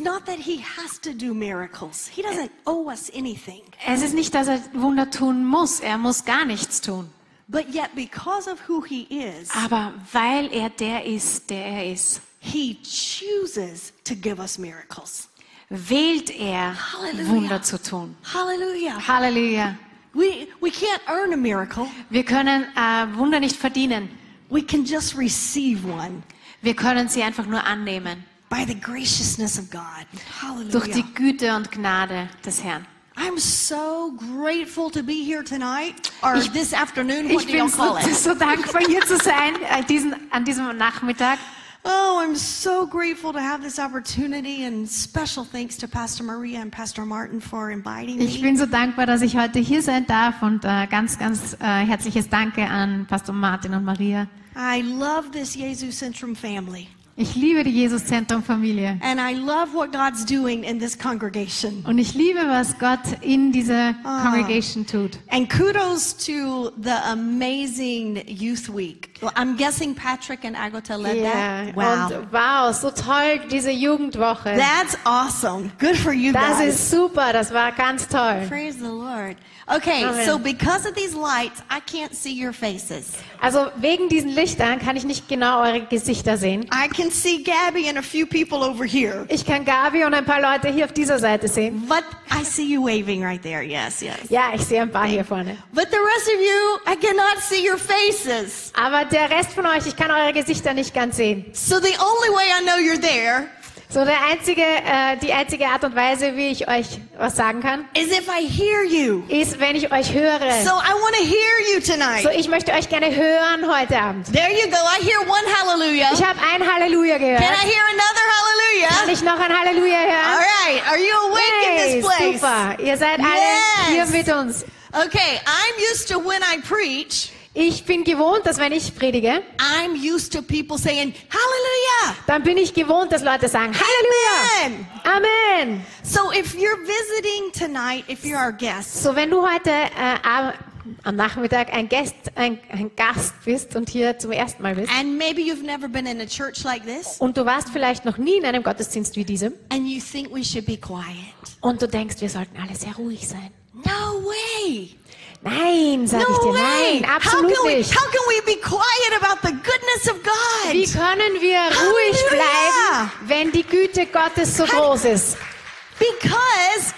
It's not that he has to do miracles. He doesn't owe us anything. Es ist nicht, dass er Wunder tun muss. Er muss gar nichts tun. But yet, because of who he is, Aber weil er der ist, der er ist, he chooses to give us miracles. wählt er, Halleluja. Wunder zu tun. Hallelujah. Halleluja. We, we can't earn a miracle. Wir können äh, Wunder nicht verdienen. We can just receive one Wir können sie einfach nur annehmen. By the graciousness of God. Hallelujah. Durch die Güte und Gnade des Herrn. I'm so grateful to be here tonight or Ich- this afternoon. What Ich do bin so, so dankbar, hier zu sein, äh, diesen, an diesem Nachmittag. Oh, I'm so grateful to have this opportunity and special thanks to Pastor Maria and Pastor Martin for inviting me. Ich bin so dankbar, dass ich heute hier sein darf und äh, ganz, ganz äh, herzliches Danke an Pastor Martin und Maria. I love this Jesus Centrum family. Ich liebe die Jesus-Zentrum-Familie And I love what God's doing in this congregation. und ich liebe, was Gott in dieser ah. Congregation tut. And kudos to the amazing Youth Week. Well, I'm guessing Patrick and Agota led that. Wow. Und wow, so toll, diese Jugendwoche. That's awesome. Good for you Das guys. ist super, das war ganz toll. Praise the Lord. Okay, Amen. so because of these lights, I can't see your faces. Also wegen diesen Lichtern kann ich nicht genau eure Gesichter sehen. I can see Gabby and a few people over here. Ich kann Gabi und ein paar Leute hier auf dieser Seite sehen. But I see you waving right there. Yes, yes. Ja, ich sehe ein paar hier vorne. But the rest of you, I cannot see your faces. Aber der Rest von euch, ich kann eure Gesichter nicht ganz sehen. So the only way I know you're there So der einzige, äh, die einzige Art und Weise, wie ich euch was sagen kann, is if I hear you. ist, wenn ich euch höre. So I want to hear you tonight. So ich möchte euch gerne hören heute Abend. There you go. I hear one hallelujah. Ich habe ein Halleluja Can I gehört. hear another Kann hallelujah? ich noch ein Halleluja All hören? right. Are you awake in Hey, this place? super. Ihr seid alle Yes. hier mit uns. Okay. I'm used to when I preach, Ich bin gewohnt, dass wenn ich predige, I'm used to people saying hallelujah. dann bin ich gewohnt, dass Leute sagen Halleluja. Amen. Amen. So if you're visiting tonight, if you're our guest, So, wenn du heute äh, am- Nachmittag ein Gast, ein, ein Gast bist und hier zum ersten Mal bist and maybe you've never been in a church like this, und du warst vielleicht noch nie in einem Gottesdienst wie diesem and you think we should be quiet. und du denkst, wir sollten alle sehr ruhig sein. No way. Nein, sag ich No dir, way. nein, How absolut can we, nicht. how can we be quiet about the goodness of God? Wie können wir ruhig bleiben, wenn die Güte Gottes so groß ist? Because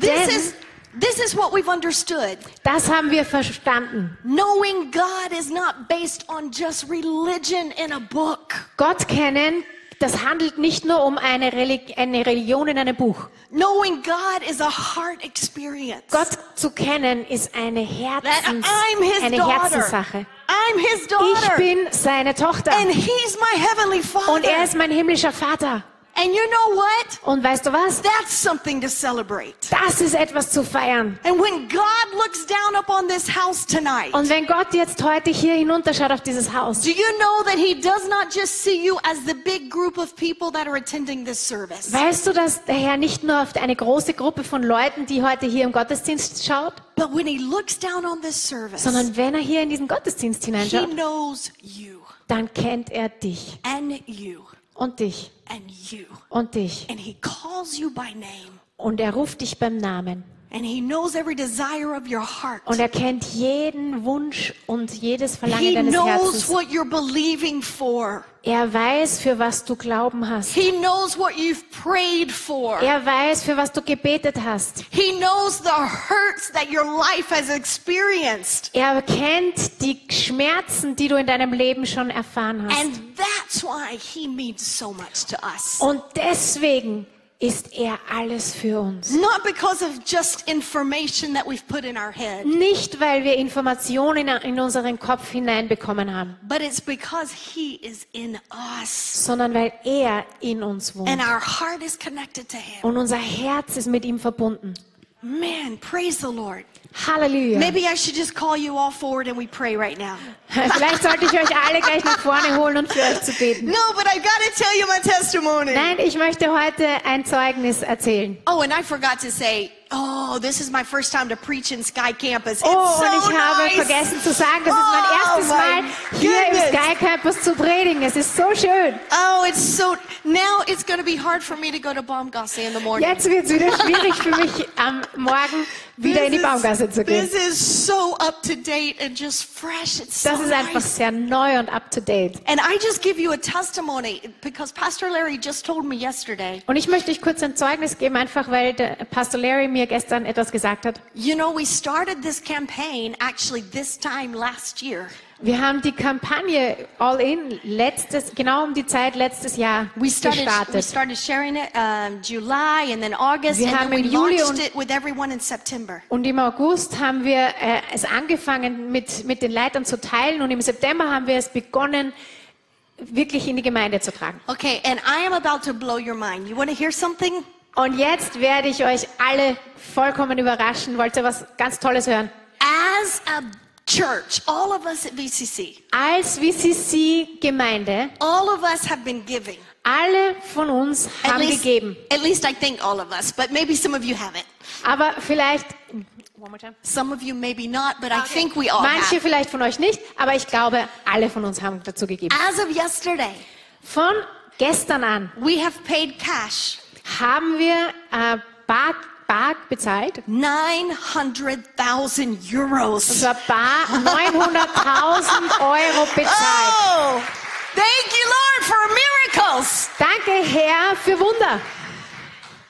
this Denn- is this is what we've understood. Das haben wir verstanden. Knowing God is not based on just religion in a book. Gott kennen, das handelt nicht nur um eine, Reli eine Religion in einem Buch. Knowing God is a heart experience. Gott zu kennen ist eine, Herzens, I'm his eine daughter. Herzenssache. I'm his Ich daughter. bin seine Tochter and he's my heavenly father. und er ist mein himmlischer Vater. And you know what? Und weißt du was? That's something to celebrate. Das ist etwas zu feiern. And when God looks down upon this house tonight, Und wenn Gott jetzt heute hier hinunterschaut auf dieses Haus, do you know that he does not just see you as the big group of people that are attending this service? weißt du, dass der Herr nicht nur auf eine große Gruppe von Leuten, die heute hier im Gottesdienst schaut, But when he looks down on this service, sondern wenn er hier in diesen Gottesdienst he hineinschaut, knows you dann kennt er dich and you und dich and you. und dich. And he calls you by name. Und er ruft dich beim Namen. And he knows every desire of your heart. Und er kennt jeden Wunsch und jedes Verlangen He deines knows Herzens. what you're believing for. Er weiß, für was du Glauben hast. He knows what you've prayed for. Er weiß, für was du gebetet hast. He knows the hurts that your life has experienced. Er kennt die Schmerzen, die du in deinem Leben schon erfahren hast. And that's why he means so much to us. Und deswegen ist er alles für uns. Not because of just information that we've put in our head, Nicht, weil wir Informationen in unseren Kopf hineinbekommen haben, but it's because he is in us. sondern weil er in uns wohnt. And our heart is connected to him. Und unser Herz ist mit ihm verbunden. Man, praise the Lord. Halleluja. Maybe I should just call you all forward and we pray right now. Vielleicht sollte ich euch alle gleich nach vorne holen und für euch zu beten. No, but I got to tell you my testimony. Nein, ich möchte heute ein Zeugnis erzählen. Oh, and I forgot to say, Oh, this is my first time to preach in Sky Campus. It's Oh, so und ich habe nice. vergessen zu sagen, das ist mein Oh, erstes Mal hier im goodness. Sky Campus zu predigen. Es ist so schön. Oh, it's so. Now it's going to be hard for me to go to Baumgasse in the morning. Jetzt wird es wieder schwierig für mich, am Morgen wieder in die Baumgasse zu gehen. this is so up to date and just fresh. It's so Das ist einfach sehr neu und up to date. And I just give you a testimony because Pastor Larry just told me yesterday. Und ich möchte euch kurz ein Zeugnis geben, einfach weil Pastor Larry mir gestern etwas gesagt hat. You know, we started this campaign actually this time last year. Wir haben die Kampagne All In letztes, genau um die Zeit letztes Jahr We started, we gestartet. started sharing it um, July and then August, Wir and haben then we im Juli launched und- it with everyone in September. Und im August haben wir äh, es angefangen mit, mit den Leitern zu teilen und im September haben wir es begonnen, wirklich in die Gemeinde zu tragen. Okay, and I am about to blow your mind. You want to hear something? Und jetzt werde ich euch alle vollkommen überraschen. Wollt ihr was ganz Tolles hören? As a church, all of us at VCC, Als VCC-Gemeinde, all of us have been giving. alle von uns At haben least, gegeben. at least I think all of us, but maybe some of you haven't. Aber vielleicht, One more time. Some of you maybe not, but I think we all manche have. vielleicht von euch nicht, aber ich glaube, alle von uns haben dazu gegeben. As of yesterday, Von gestern an we have paid cash haben wir äh, bar, bar bezahlt. 900,000 Und euros. zwar bar 900.000 Euro bezahlt. Oh, thank you, Lord, for miracles. Danke, Herr, für Wunder.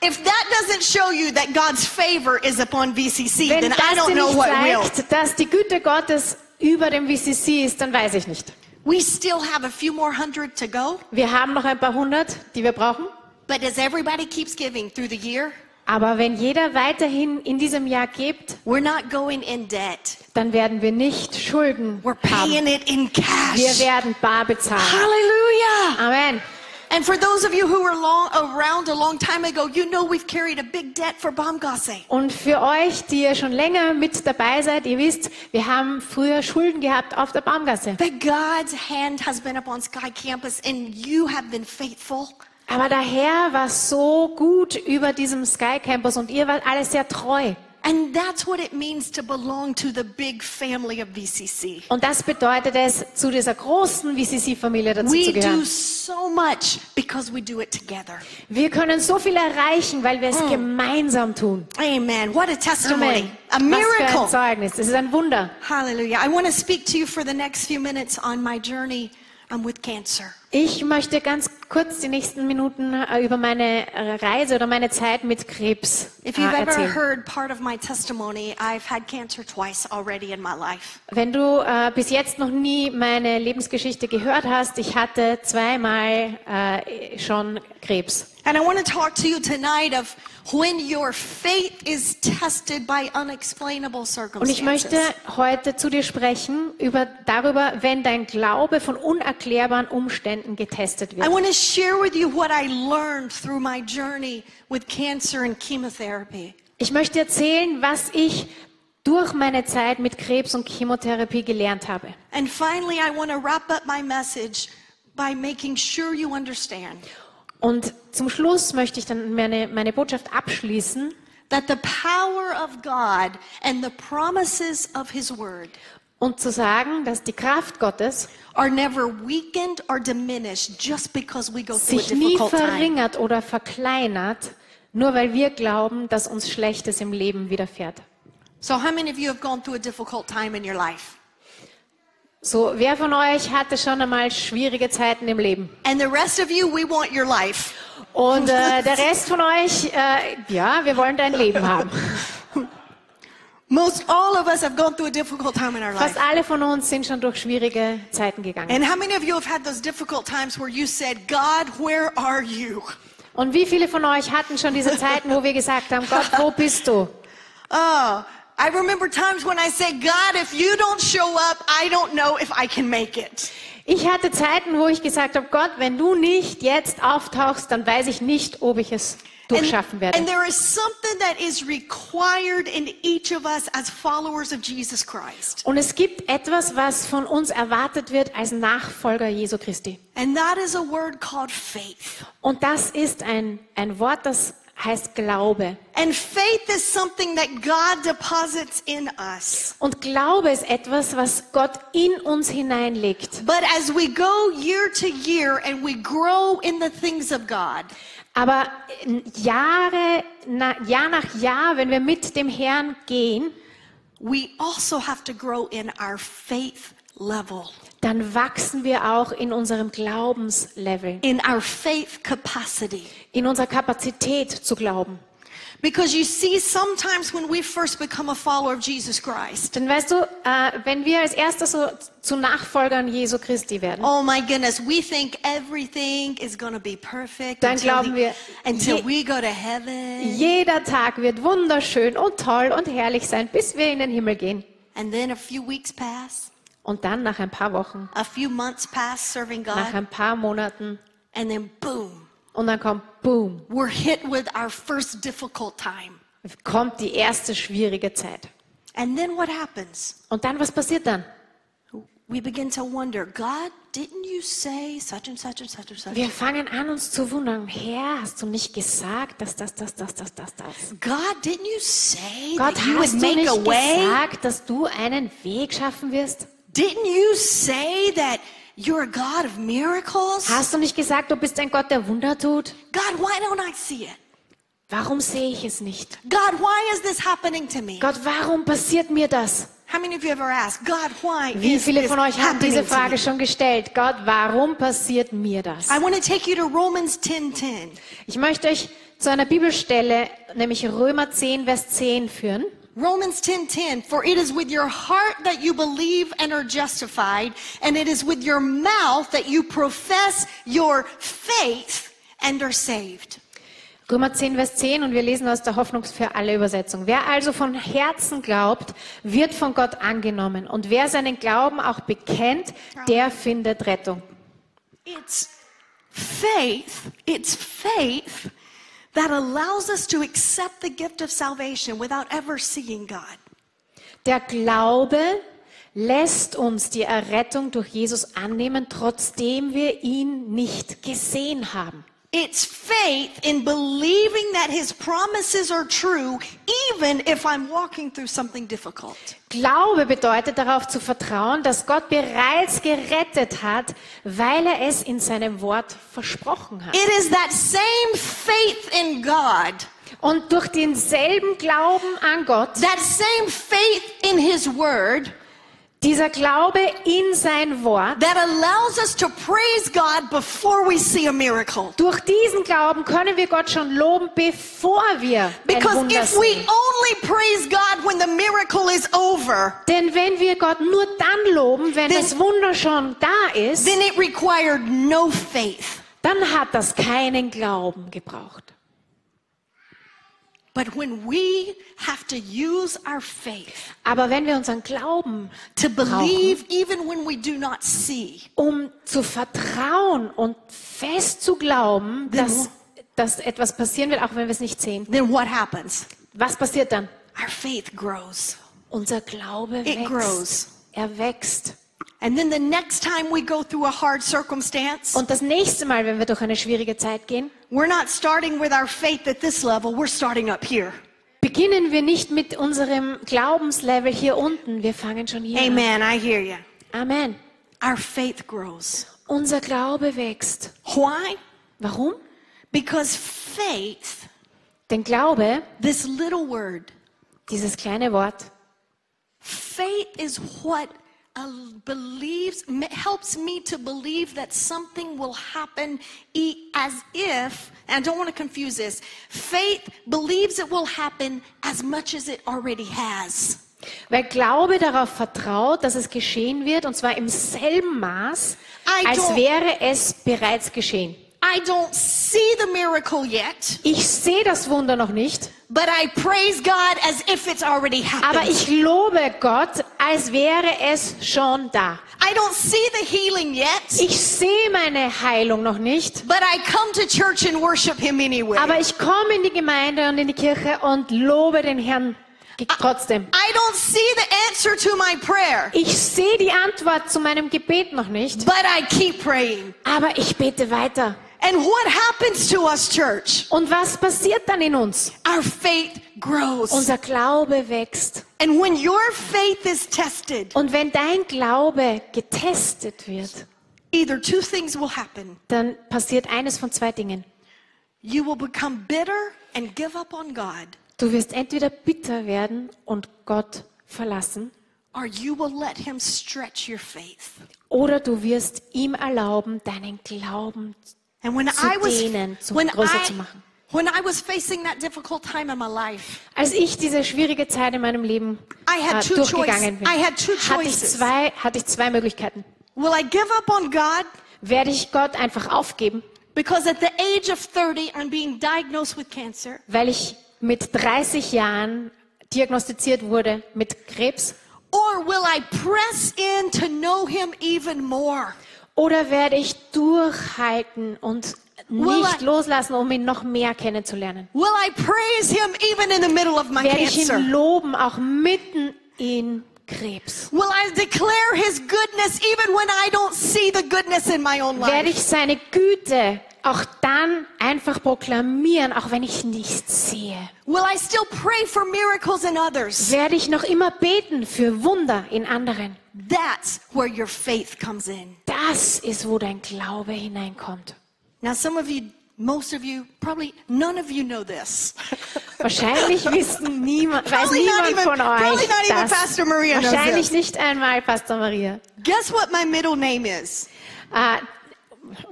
If that doesn't show you that God's favor is upon VCC, Wenn then I don't know what will. zeigt, dass die Güte Gottes über dem VCC ist, dann weiß ich nicht. We still have a few more hundred to go, Wir haben noch ein paar hundert, die wir brauchen. but as everybody keeps giving through the year, Aber wenn jeder weiterhin in diesem Jahr gibt, we're not going in debt. dann werden wir nicht Schulden We're haben. paying it in Wir cash. werden bar bezahlen. Hallelujah. Amen. And for those of you who were long, around a long time ago, you know we've carried a big debt for Baumgasse. Und für euch, die ihr schon länger mit dabei seid, ihr wisst, wir haben früher Schulden gehabt auf der Baumgasse. But God's hand has been upon Sky Campus and you have been faithful. Aber der Herr war so gut über diesem Sky Campus und ihr wart alle sehr treu. And that's what it means to belong to the big family of VCC. Und das bedeutet es, zu dieser großen VCC-Familie dazu We zu do gehören. so much because we do it together. Wir können so viel erreichen, weil wir es Mm. gemeinsam tun. Amen. What a testimony. Amen. A Was für ein miracle. Zeugnis. Es ist ein Wunder. Hallelujah. I want to speak to you for the next few minutes on my journey um, with cancer. Ich möchte ganz kurz die nächsten Minuten äh, über meine äh, Reise oder meine Zeit mit Krebs If äh, you've ever erzählen. heard part of my testimony, I've had cancer twice already in my life. Wenn du äh, bis jetzt noch nie meine Lebensgeschichte gehört hast, ich hatte zweimal äh, schon Krebs. And I want to talk to you tonight of when your faith is tested by unexplainable Und ich möchte circumstances. heute zu dir sprechen über darüber, wenn dein Glaube von unerklärbaren Umständen getestet I wird. want to share with you what I learned through my journey with cancer and chemotherapy. Ich möchte erzählen, was ich durch meine Zeit mit Krebs und Chemotherapie gelernt habe. And finally, I want to wrap up my message by making sure you understand Und zum Schluss möchte ich dann meine, meine Botschaft abschließen, that the power of God and the promises of His Word und zu sagen, dass die Kraft Gottes are never weakened or diminished just because we go through a sich nie difficult time. verringert oder verkleinert, nur weil wir glauben, dass uns Schlechtes im Leben widerfährt. So, how many of you have gone through a difficult time in your life? So, wer von euch hatte schon einmal schwierige Zeiten im Leben? And the rest of you, we want your life. Und äh, der Rest von euch, äh, ja, wir wollen dein Leben haben. Most all of us have gone through a difficult time in our Fast life. alle von uns sind schon durch schwierige Zeiten gegangen. And how many of you have had those difficult times where you said, God, where are you? Und wie viele von euch hatten schon diese Zeiten, wo wir gesagt haben, Gott, wo bist du? Oh, I remember times when I said, God, if you don't show up, I don't know if I can make it. Ich hatte Zeiten, wo ich gesagt habe, Gott, wenn du nicht jetzt auftauchst, dann weiß ich nicht, ob ich es durchschaffen werde. and there is something that is required in each of us as followers of Jesus Christ. Und es gibt etwas, was von uns erwartet wird als Nachfolger Jesu Christi. And that is a word called faith. Und das ist ein, ein Wort, das heißt Glaube. And faith is something that God deposits in us. Und Glaube ist etwas, was Gott in uns hineinlegt. But as we go year to year and we grow in the things of God, Aber Jahre, na, Jahr nach Jahr, wenn wir mit dem Herrn gehen, we also have to grow in our faith level, dann wachsen wir auch in unserem Glaubenslevel, in our faith capacity. in unserer Kapazität zu glauben. Because you see, sometimes when we first become a follower of Jesus Christ, Denn weißt du, äh, wenn wir als Erster so zu Nachfolgern Jesu Christi werden, oh my goodness, we think everything is going to be perfect Dann until, glauben the- wir, until je- we go to heaven. jeder Tag wird wunderschön und toll und herrlich sein, bis wir in den Himmel gehen. And then a few weeks pass, Und dann nach ein paar Wochen, a few months pass serving nach God, ein paar Monaten, and then boom, und dann kommt, boom, we're hit with our first difficult time. kommt die erste schwierige Zeit. And then what happens? Und dann, was passiert dann? We begin to wonder, God, didn't you say such and such and such and such? Wir fangen an, uns zu wundern. Herr, hast du nicht gesagt, dass das, das, das, das, das, das? God, didn't you say Gott, that you would hast du make nicht a way? gesagt, dass du einen Weg schaffen wirst? Didn't you say that you're a God of miracles? Hast du nicht gesagt, du bist ein Gott, der Wunder tut? God, why don't I see it? Warum sehe ich es nicht? God, why is this happening to me? Gott, warum passiert mir das? How many of you ever asked, God, why Wie viele von euch haben diese? Frage schon gestellt? Gott, warum passiert mir das? I want to take you to Romans 10:10. Ich möchte euch zu einer Bibelstelle, nämlich Römer 10, Vers 10 führen. Romans 10:10 For it is with your heart that you believe and are justified and it is with your mouth that you profess your faith and are saved. Römer 10, Vers 10 und wir lesen aus der Hoffnung für alle Übersetzung. Wer also von Herzen glaubt, wird von Gott angenommen. Und wer seinen Glauben auch bekennt, der findet Rettung. It's faith, it's faith that allows us to accept the gift of salvation without ever seeing God. Der Glaube lässt uns die Errettung durch Jesus annehmen, trotzdem wir ihn nicht gesehen haben. It's faith in believing that his promises are true even if I'm walking through something difficult. Glaube bedeutet darauf zu vertrauen, dass Gott bereits gerettet hat, weil er es in seinem Wort versprochen hat. It is that same faith in God, Und durch denselben Glauben an Gott, that same faith in His Word, dieser Glaube in sein Wort, that allows us to praise God before we see a miracle. durch diesen Glauben können wir Gott schon loben, bevor wir ein Because Wunder if we sehen. only praise God when the miracle is over, Denn wenn wir Gott nur dann loben, wenn Then- das Wunder schon da ist, then it required no faith. dann hat das keinen Glauben gebraucht. But when we have to use our faith Aber wenn wir unseren Glauben, to believe even when we do not see, um zu vertrauen und fest zu glauben, dass, dass etwas passieren wird, auch wenn wir es nicht sehen, then what happens? was passiert dann? Our faith grows. Unser Glaube It wächst. grows. Er wächst. And then the next time we go through a hard circumstance, Und das nächste Mal, wenn wir durch eine schwierige Zeit gehen, we're not starting with our faith at this level, we're starting up here. beginnen wir nicht mit unserem Glaubenslevel hier unten. Wir fangen schon hier Amen. I hear you. Amen. Our faith grows. Unser Glaube wächst. Why? Warum? Because faith, Denn Glaube, this little word, dieses kleine Wort, faith is what uh, believes helps me to believe that something will happen as if and I don't want to confuse this. Faith believes it will happen as much as it already has. weil Glaube darauf vertraut, dass es geschehen wird, und zwar im selben Maß, als wäre es bereits geschehen. I don't see the miracle yet, Ich sehe das Wunder noch nicht, but I praise God as if it's already aber happened. ich lobe Gott, als wäre es schon da. I don't see the healing yet, Ich sehe meine Heilung noch nicht, but I come to church and worship Him anyway. aber ich komme in die Gemeinde und in die Kirche und lobe den Herrn trotzdem. I don't see the answer to my prayer, Ich sehe die Antwort zu meinem Gebet noch nicht, but I keep praying. aber ich bete weiter. And what happens to us, church? Und was passiert dann in uns? Our faith grows. Unser Glaube wächst. And when your faith is tested, Und wenn dein Glaube getestet wird, either two things will happen. dann passiert eines von zwei Dingen. You will become bitter and give up on God, Du wirst entweder bitter werden und Gott verlassen, or you will let Him stretch your faith. oder du wirst ihm erlauben, deinen Glauben And when Zu I was dehnen, zu- when größer I zu machen. when I was facing that difficult time in my life, Als ich diese schwierige Zeit in meinem Leben I had äh, two durchgegangen choices. bin, I had two hatte ich, zwei, hatte ich zwei Möglichkeiten. will I give up on God Werde ich Gott einfach aufgeben, because at the age of 30 I'm being diagnosed with cancer, weil ich mit 30 Jahren diagnostiziert wurde mit Krebs? or will I press in to know Him even more? Oder werde ich durchhalten und Will nicht I- loslassen, um ihn noch mehr kennenzulernen? Will I praise Him even in the middle of my Werde ich ihn loben, auch mitten in Krebs? Will I declare His goodness even when I don't see the goodness in my own Werde life? ich seine Güte auch dann einfach proklamieren, auch wenn ich nichts sehe? Will I still pray for miracles in others? Werde ich noch immer beten für Wunder in anderen? That's where your faith comes in. Das ist, wo dein Glaube hineinkommt. Now, some of you, most of you, probably none of you know this. Wahrscheinlich wissen niemand, weiß niemand even- von euch das. Pastor Maria knows Wahrscheinlich nicht einmal Pastor Maria. Guess what my middle name is? Ah,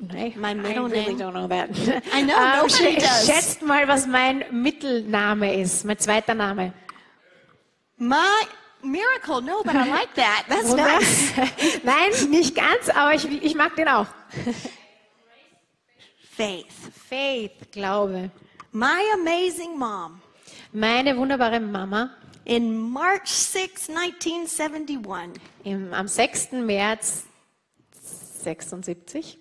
nein, My middle I really name. don't know that. I know, Ah, nobody does. Schätzt mal, was mein Mittelname ist, mein zweiter Name. My miracle. No, but I like that. That's nice. Nein, nicht ganz, aber ich, ich mag den auch. Faith. Faith, Glaube. My amazing mom. Meine wunderbare Mama In March 6, 1971, im, am 6. März 76,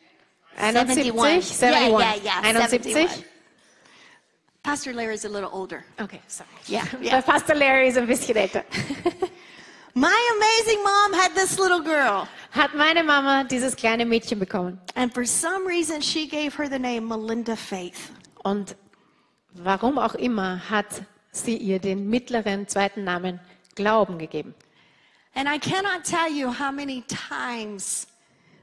71. 71, 71, Yeah, yeah, yeah, 71. 71. Pastor Larry's a little older. Okay, sorry. Yeah, Weil yeah. Pastor Larry ist ein bisschen älter. My amazing mom had this little girl, Hat meine Mama dieses kleine Mädchen bekommen. and for some reason, she gave her the name Melinda Faith. Und warum auch immer hat sie ihr den mittleren zweiten Namen Glauben gegeben. And I cannot tell you how many times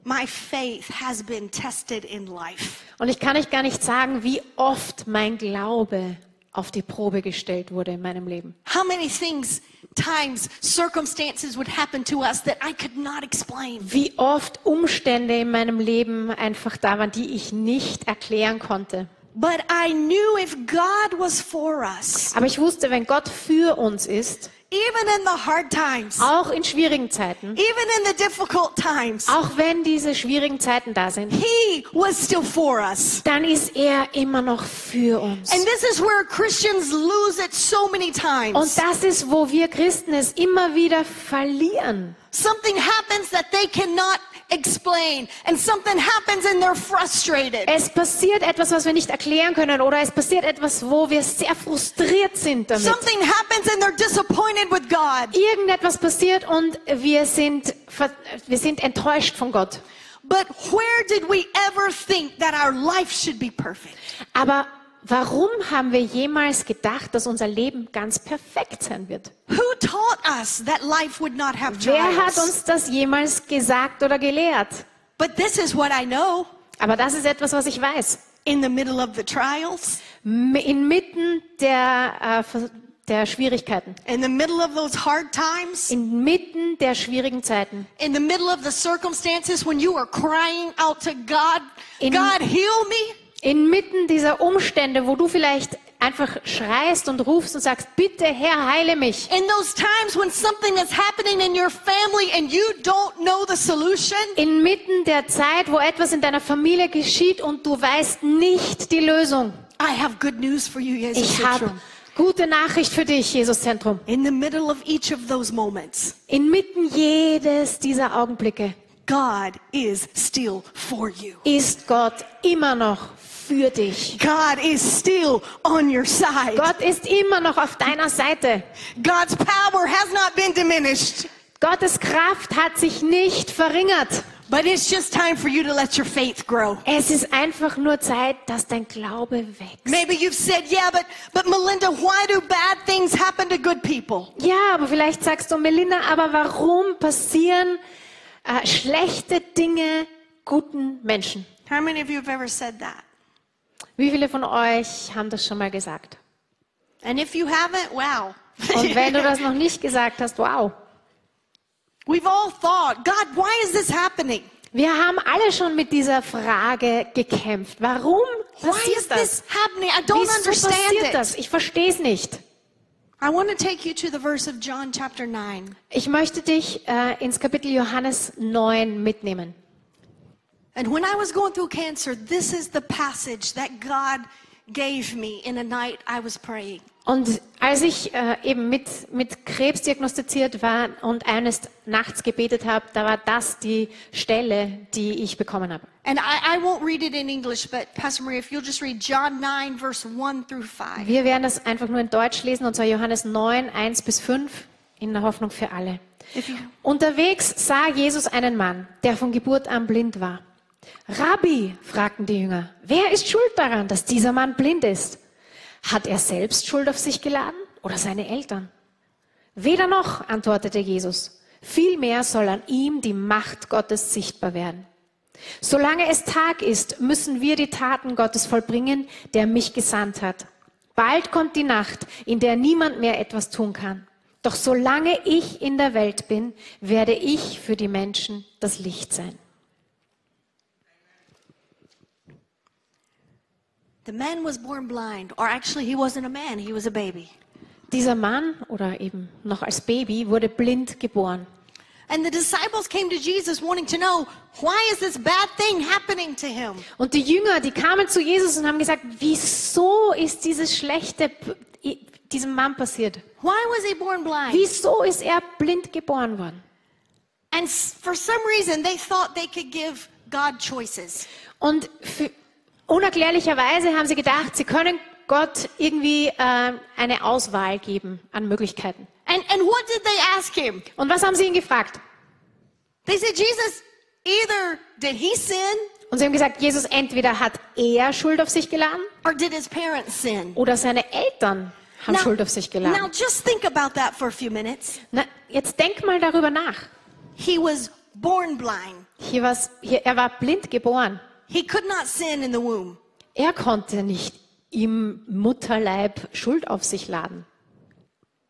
my faith has been tested in life. Und ich kann euch gar nicht sagen, wie oft mein Glaube auf die Probe gestellt wurde in meinem Leben. How many things, times, circumstances would happen to us that I could not explain. Wie oft Umstände in meinem Leben einfach da waren, die ich nicht erklären konnte. But I knew if God was for us, Aber ich wusste, wenn Gott für uns ist, even in the hard times, auch in schwierigen Zeiten, even in the difficult times, auch wenn diese schwierigen Zeiten da sind, He was still for us. dann ist er immer noch für uns. And this is where Christians lose it so many times. Und das ist, wo wir Christen es immer wieder verlieren. Something happens that they cannot explain, and something happens and they're frustrated. Es passiert etwas, was wir nicht erklären können, oder es passiert etwas, wo wir sehr frustriert sind damit. Something happens and they're disappointed with God. Irgendetwas passiert und wir sind, wir sind enttäuscht von Gott. But where did we ever think that our life should be perfect? Aber warum haben wir jemals gedacht, dass unser Leben ganz perfekt sein wird? Who taught us that life would not have Wer hat uns das jemals gesagt oder gelehrt? But this is what I know. Aber das ist etwas, was ich weiß. In the middle of the trials, Inmitten der, äh, der Schwierigkeiten, in the middle of those hard times, inmitten der schwierigen Zeiten, in the middle of the circumstances when you are crying out to God, In- God heal me. Inmitten dieser Umstände, wo du vielleicht einfach schreist und rufst und sagst, bitte Herr, heile mich. In those times when something is happening in your family and you don't know the solution, Inmitten der Zeit, wo etwas in deiner Familie geschieht und du weißt nicht die Lösung. I have good news for you, Jesus Ich habe gute Nachricht für dich, Jesus Zentrum. In the middle of each of those moments, Inmitten jedes dieser Augenblicke God is still for you. ist Gott immer noch für dich. God is still on your side. Gott ist immer noch auf deiner Seite. God's power has not been diminished, Gottes Kraft hat sich nicht verringert, But it's just time for you to let your faith grow. Es ist einfach nur Zeit, dass dein Glaube wächst. Maybe you've said, yeah, but, but Melinda, why do bad things happen to good people? Ja, aber vielleicht sagst du, Melinda, aber warum passieren äh, schlechte Dinge guten Menschen? How many of you have ever said that? Wie viele von euch haben das schon mal gesagt? And if you haven't, wow. Und wenn du das noch nicht gesagt hast, wow. We've all thought, God, why is this happening? Wir haben alle schon mit dieser Frage gekämpft. Warum Why is passiert das? this happening? I don't Wieso understand passiert it. das? Ich verstehe es nicht. I want to take you to the verse of John chapter 9. Ich möchte dich äh, ins Kapitel Johannes 9 mitnehmen. And when I was going through cancer, this is the passage that God gave me in a night I was praying. Und als ich äh, eben mit, mit Krebs diagnostiziert war und eines Nachts gebetet habe, da war das die Stelle, die ich bekommen habe. And I, I won't read it in English, but Pastor Maria, if you'll just read John 9, verse 1 through 5. Wir werden das einfach nur in Deutsch lesen, und zwar Johannes 9, 1 bis 5, in der Hoffnung für alle. Unterwegs sah Jesus einen Mann, der von Geburt an blind war. Rabbi, fragten die Jünger, wer ist schuld daran, dass dieser Mann blind ist? Hat er selbst Schuld auf sich geladen oder seine Eltern? Weder noch, antwortete Jesus. Vielmehr soll an ihm die Macht Gottes sichtbar werden. Solange es Tag ist, müssen wir die Taten Gottes vollbringen, der mich gesandt hat. Bald kommt die Nacht, in der niemand mehr etwas tun kann. Doch solange ich in der Welt bin, werde ich für die Menschen das Licht sein. The man was born blind, or actually, he wasn't a man, he was a baby. Dieser Mann, oder eben noch als Baby, wurde blind geboren. And the disciples came to Jesus wanting to know, why is this bad thing happening to him? Und die Jünger, die kamen zu Jesus und haben gesagt, wieso ist dieses Schlechte diesem Mann passiert? Why was he born blind? Wieso ist er blind geboren worden? And for some reason, they thought they could give God choices. Und für, unerklärlicherweise haben sie gedacht, sie können Gott irgendwie äh, eine Auswahl geben an Möglichkeiten. And, and what did they ask him? Und was haben sie ihn gefragt? They said, Jesus, either did he sin Und sie haben gesagt, Jesus, entweder hat er Schuld auf sich geladen or did his parents sin? oder seine Eltern haben Schuld auf sich now geladen. just think about that for a few minutes. Na, jetzt denk mal darüber nach. He was born blind. Hier war's, hier, er war blind geboren. He could not sin in the womb. Er konnte nicht im Mutterleib Schuld auf sich laden.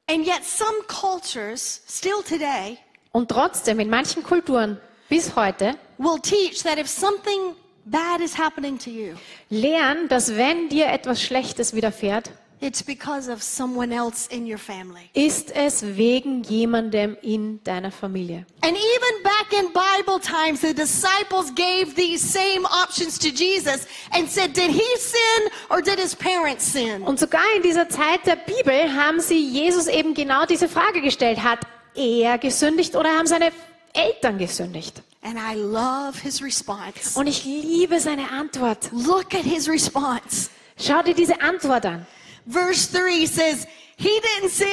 And yet some cultures, still today, Und trotzdem, in manchen Kulturen bis heute, will teach that if something bad is happening to you, lehren, dass wenn dir etwas Schlechtes widerfährt, it's because of someone else in your family. ist es wegen jemandem in deiner Familie. And even back in Bible times, the disciples gave these same options to Jesus and said, Did he sin or did his parents sin? Und sogar in dieser Zeit der Bibel haben sie Jesus eben genau diese Frage gestellt. Hat er gesündigt oder haben seine Eltern gesündigt? And I love his response. Und ich liebe seine Antwort. Look at his response. Schau dir diese Antwort an. Verse 3 says, He didn't sin,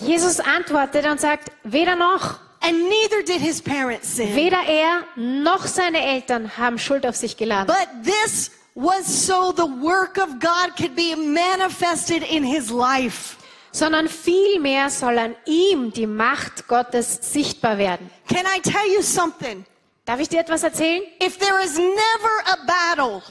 Jesus antwortet und sagt, weder noch, and neither did his parents sin. weder er noch seine Eltern haben Schuld auf sich geladen. But this was so the work of God could be manifested in his life. sondern vielmehr soll an ihm die Macht Gottes sichtbar werden. Can I tell you something? Darf ich dir etwas erzählen? If there is never a battle,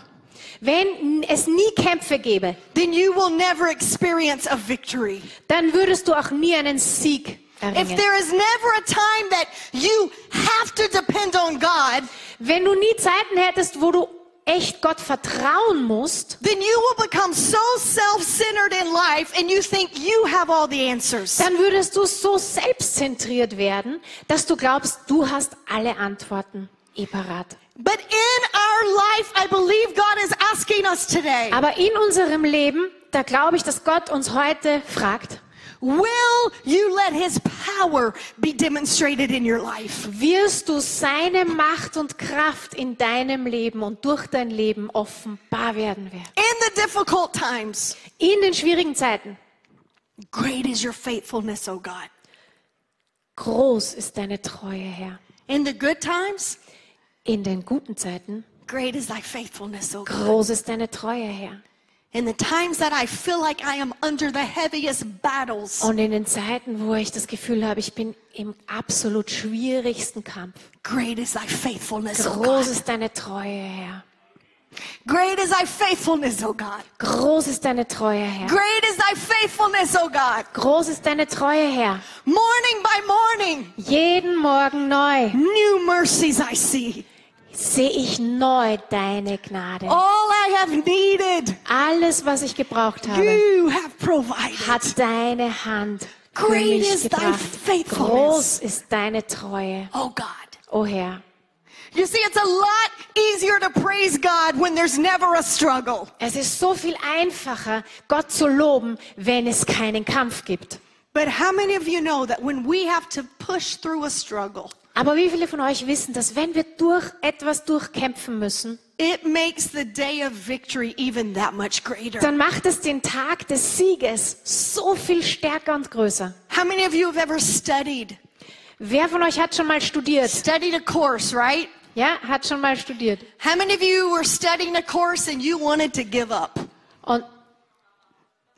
Wenn es nie Kämpfe gäbe, then you will never experience a victory. dann würdest du auch nie einen Sieg If erringen. there is never a time that you have to depend on God, Wenn du nie Zeiten hättest, wo du echt Gott vertrauen musst, then you will become so self-centered in life and you think you have all the answers. dann würdest du so selbstzentriert werden, dass du glaubst, du hast alle Antworten eh parat. But in our life, I believe God is asking us today, Aber in unserem Leben, da glaube ich, dass Gott uns heute fragt, will you let his power be demonstrated in your life? wirst du seine Macht und Kraft in deinem Leben und durch dein Leben offenbar werden werden. In the difficult times, In den schwierigen Zeiten. great is your faithfulness, oh God. Groß ist deine Treue, Herr. In the good times, In den guten Zeiten, Great is thy faithfulness, O God. groß ist deine Treue, Herr. In the times that I feel like I am under the heaviest battles, Und in den Zeiten, wo ich das Gefühl habe, ich bin im absolut schwierigsten Kampf, great is thy faithfulness, groß ist deine Treue, Herr. Great is thy faithfulness, O God. Groß ist deine Treue, Herr. Great is thy faithfulness, O God. Groß ist deine Treue, Herr. Morning by morning, Jeden Morgen neu new mercies I see. sehe ich neu deine Gnade. All I have needed, Alles, was ich gebraucht habe, you have provided. hat deine Hand Great is thy gebracht. faithfulness. Groß ist deine Treue, Oh God. o Herr. You see, it's a lot easier to praise God when there's never a struggle. Es ist so viel einfacher, Gott zu loben, wenn es keinen Kampf gibt. But how many of you know that when we have to push through a struggle, Aber wie viele von euch wissen, dass wenn wir durch etwas durchkämpfen müssen, it makes the day of victory even that much greater? dann macht es den Tag des Sieges so viel stärker und größer. How many of you have ever studied? Wer von euch hat schon mal studiert? Studied a course, right? Ja, hat schon mal studiert. How many of you were studying a course and you wanted to give up? Und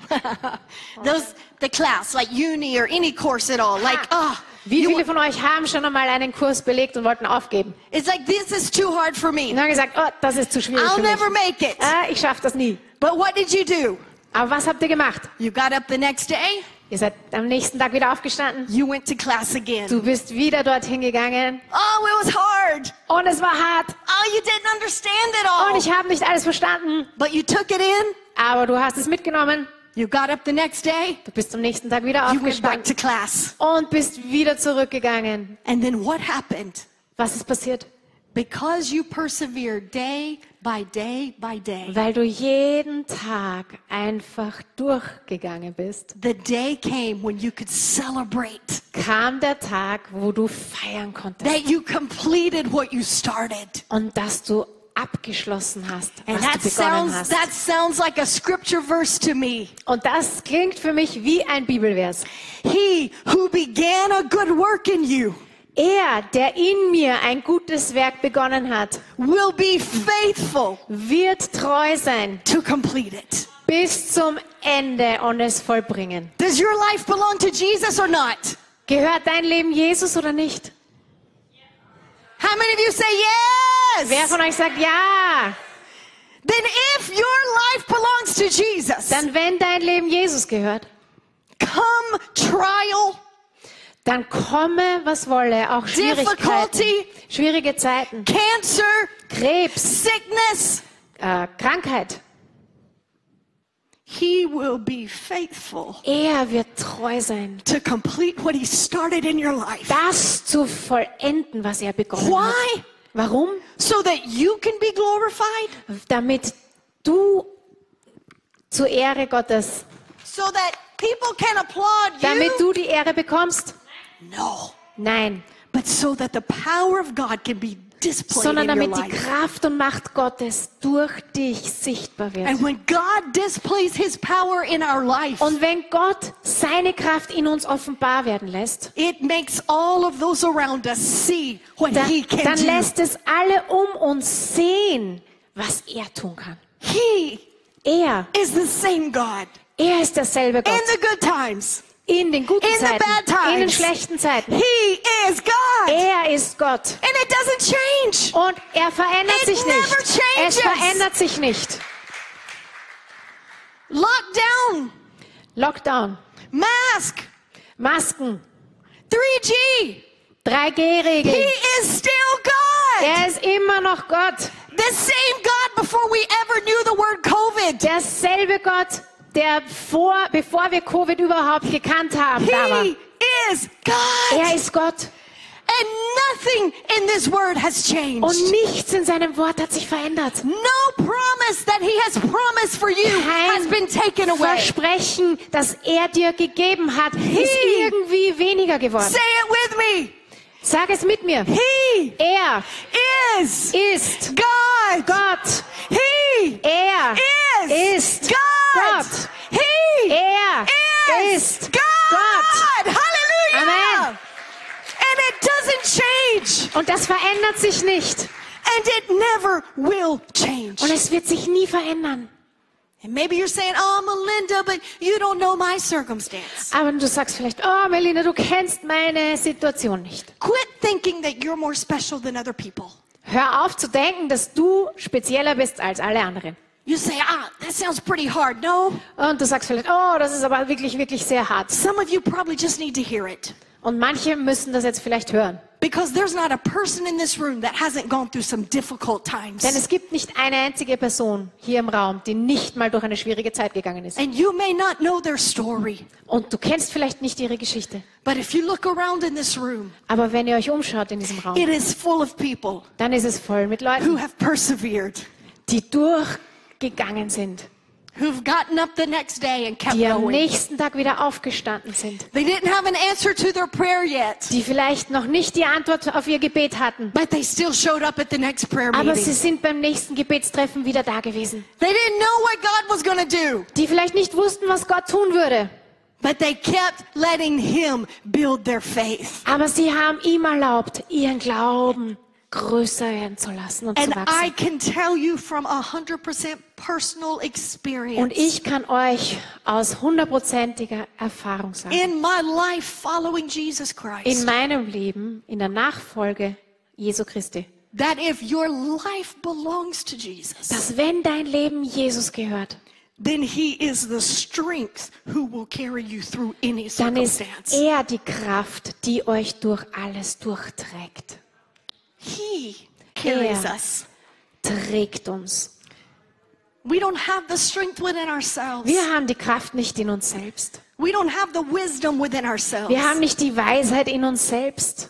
Those the class, like uni or any course at all. Like, ah, wie viele von euch haben schon einmal einen Kurs belegt und wollten aufgeben? it's like this is too hard for Und me. haben gesagt, oh, das ist zu schwierig I'll für never make it. Ah, ich schaffe das nie. But what did you do? Aber was habt ihr gemacht? You got up the next day, Ihr seid am nächsten Tag wieder aufgestanden. you went to class again. Du bist wieder dorthin gegangen. Oh, it was hard. Und es war hart. Oh, you didn't understand it all. Und ich habe nicht alles verstanden. But you took it in, Aber du hast es mitgenommen. you got up the next day, Du bist am nächsten Tag wieder you went back aufgestanden. to class. Und bist wieder zurückgegangen. And then what happened? Was ist passiert? Because you persevered day by day by day, Weil du jeden Tag einfach durchgegangen bist, the day came when you could celebrate kam der Tag, wo du feiern konntest. that you completed what you started. Und dass du abgeschlossen hast, And was that du begonnen sounds hast. that sounds like a scripture verse to me. Und das klingt für mich wie ein Bibelvers. He who began a good work in you Er, der in mir ein gutes Werk begonnen hat, will be faithful wird treu sein to complete it. bis zum Ende und es vollbringen. Does your life belong to Jesus or not? Gehört dein Leben Jesus oder nicht? How many of you say Wer yes? von euch sagt ja? Then if your life belongs to Jesus, Dann wenn dein Leben Jesus gehört, come trial, dann komme, was wolle, auch Schwierigkeiten, schwierige Zeiten, cancer, Krebs, sickness, äh, Krankheit. he will be faithful Er wird treu sein, to complete what he started in your life. das zu vollenden, was er begonnen hat. Why? Warum? So that you can be glorified? Damit du zur Ehre Gottes, So that people can applaud damit you? du die Ehre bekommst? No. Nein, But so that the power of God can be displayed sondern in damit die. Kraft und Macht Gottes durch dich sichtbar wird. And when God displays his power in our life, Und wenn Gott seine Kraft in uns offenbar werden lässt, it makes all of those around us see what dann, he can dann do. lässt es alle um uns sehen, was er tun kann. He Er, is the same God er ist derselbe in Gott. the good times. In den guten in the Zeiten, bad times. in den schlechten Zeiten. He is God. Er ist Gott. And it doesn't change. Und er verändert It sich never nicht. changes. Es verändert sich nicht. Lockdown, Lockdown, mask, Masken, 3G. 3G-Regel. He is still God. Er ist immer noch Gott. The same God before we ever knew the word COVID. Derselbe Gott, der vor, bevor wir Covid überhaupt gekannt haben, da war. He is God. Er ist Gott. And nothing in this word has changed. Und nichts in seinem Wort hat sich verändert. No promise that he has promised for you has been taken Kein away. Versprechen, das er dir gegeben hat, ist He- irgendwie weniger geworden. Say it with me. Sag es mit mir. He Er is ist God. Gott. He Er is ist God. Gott. He Er is ist God. Gott. Hallelujah. Amen. And it doesn't change. Und das verändert sich nicht. And it never will change. Und es wird sich nie verändern. And maybe you're saying, oh, Melinda, but you don't know my circumstance. Aber du sagst vielleicht, oh Melina, du kennst meine Situation nicht. Quit thinking that you're more special than other people. Hör auf zu denken, dass du spezieller bist als alle anderen. You say, ah, that sounds pretty hard. No, Und du sagst vielleicht, oh, das ist aber wirklich, wirklich sehr hart. some of you probably just need to hear it. Und manche müssen das jetzt vielleicht hören. Because there's not a person in this room that hasn't gone through some difficult times. Denn es gibt nicht eine einzige Person hier im Raum, die nicht mal durch eine schwierige Zeit gegangen ist. And you may not know their story. Und du kennst vielleicht nicht ihre Geschichte. But if you look around in this room, Aber wenn ihr euch umschaut in diesem Raum, it is full of people dann ist es voll mit who Leuten, have persevered, die durchgegangen sind, who've gotten up the next day and kept die am going. nächsten Tag wieder aufgestanden sind, They didn't have an answer to their prayer yet, die vielleicht noch nicht die Antwort auf ihr Gebet hatten. but they still showed up at the next prayer Aber sie meeting. sind beim nächsten Gebetstreffen wieder da gewesen. They didn't know what God was do, Die vielleicht nicht wussten, was Gott tun würde. but they kept letting Him build their faith. Aber sie haben ihm erlaubt, ihren Glauben größer werden zu lassen und And zu I wachsen. can tell you from a 100% personal experience. Und ich kann euch aus hundertprozentiger Erfahrung sagen, in my life following Jesus in Christ, meinem Leben, in der Nachfolge Jesu Christi, that if your life belongs to Jesus, dass wenn dein Leben Jesus gehört, then He is the strength who will carry you through any dann ist circumstance. er die Kraft, die euch durch alles durchträgt. He carries Er. us. Trägt uns. We don't have the strength within ourselves. Wir haben die Kraft nicht in uns selbst. We don't have the wisdom within ourselves. Wir haben nicht die Weisheit in uns selbst.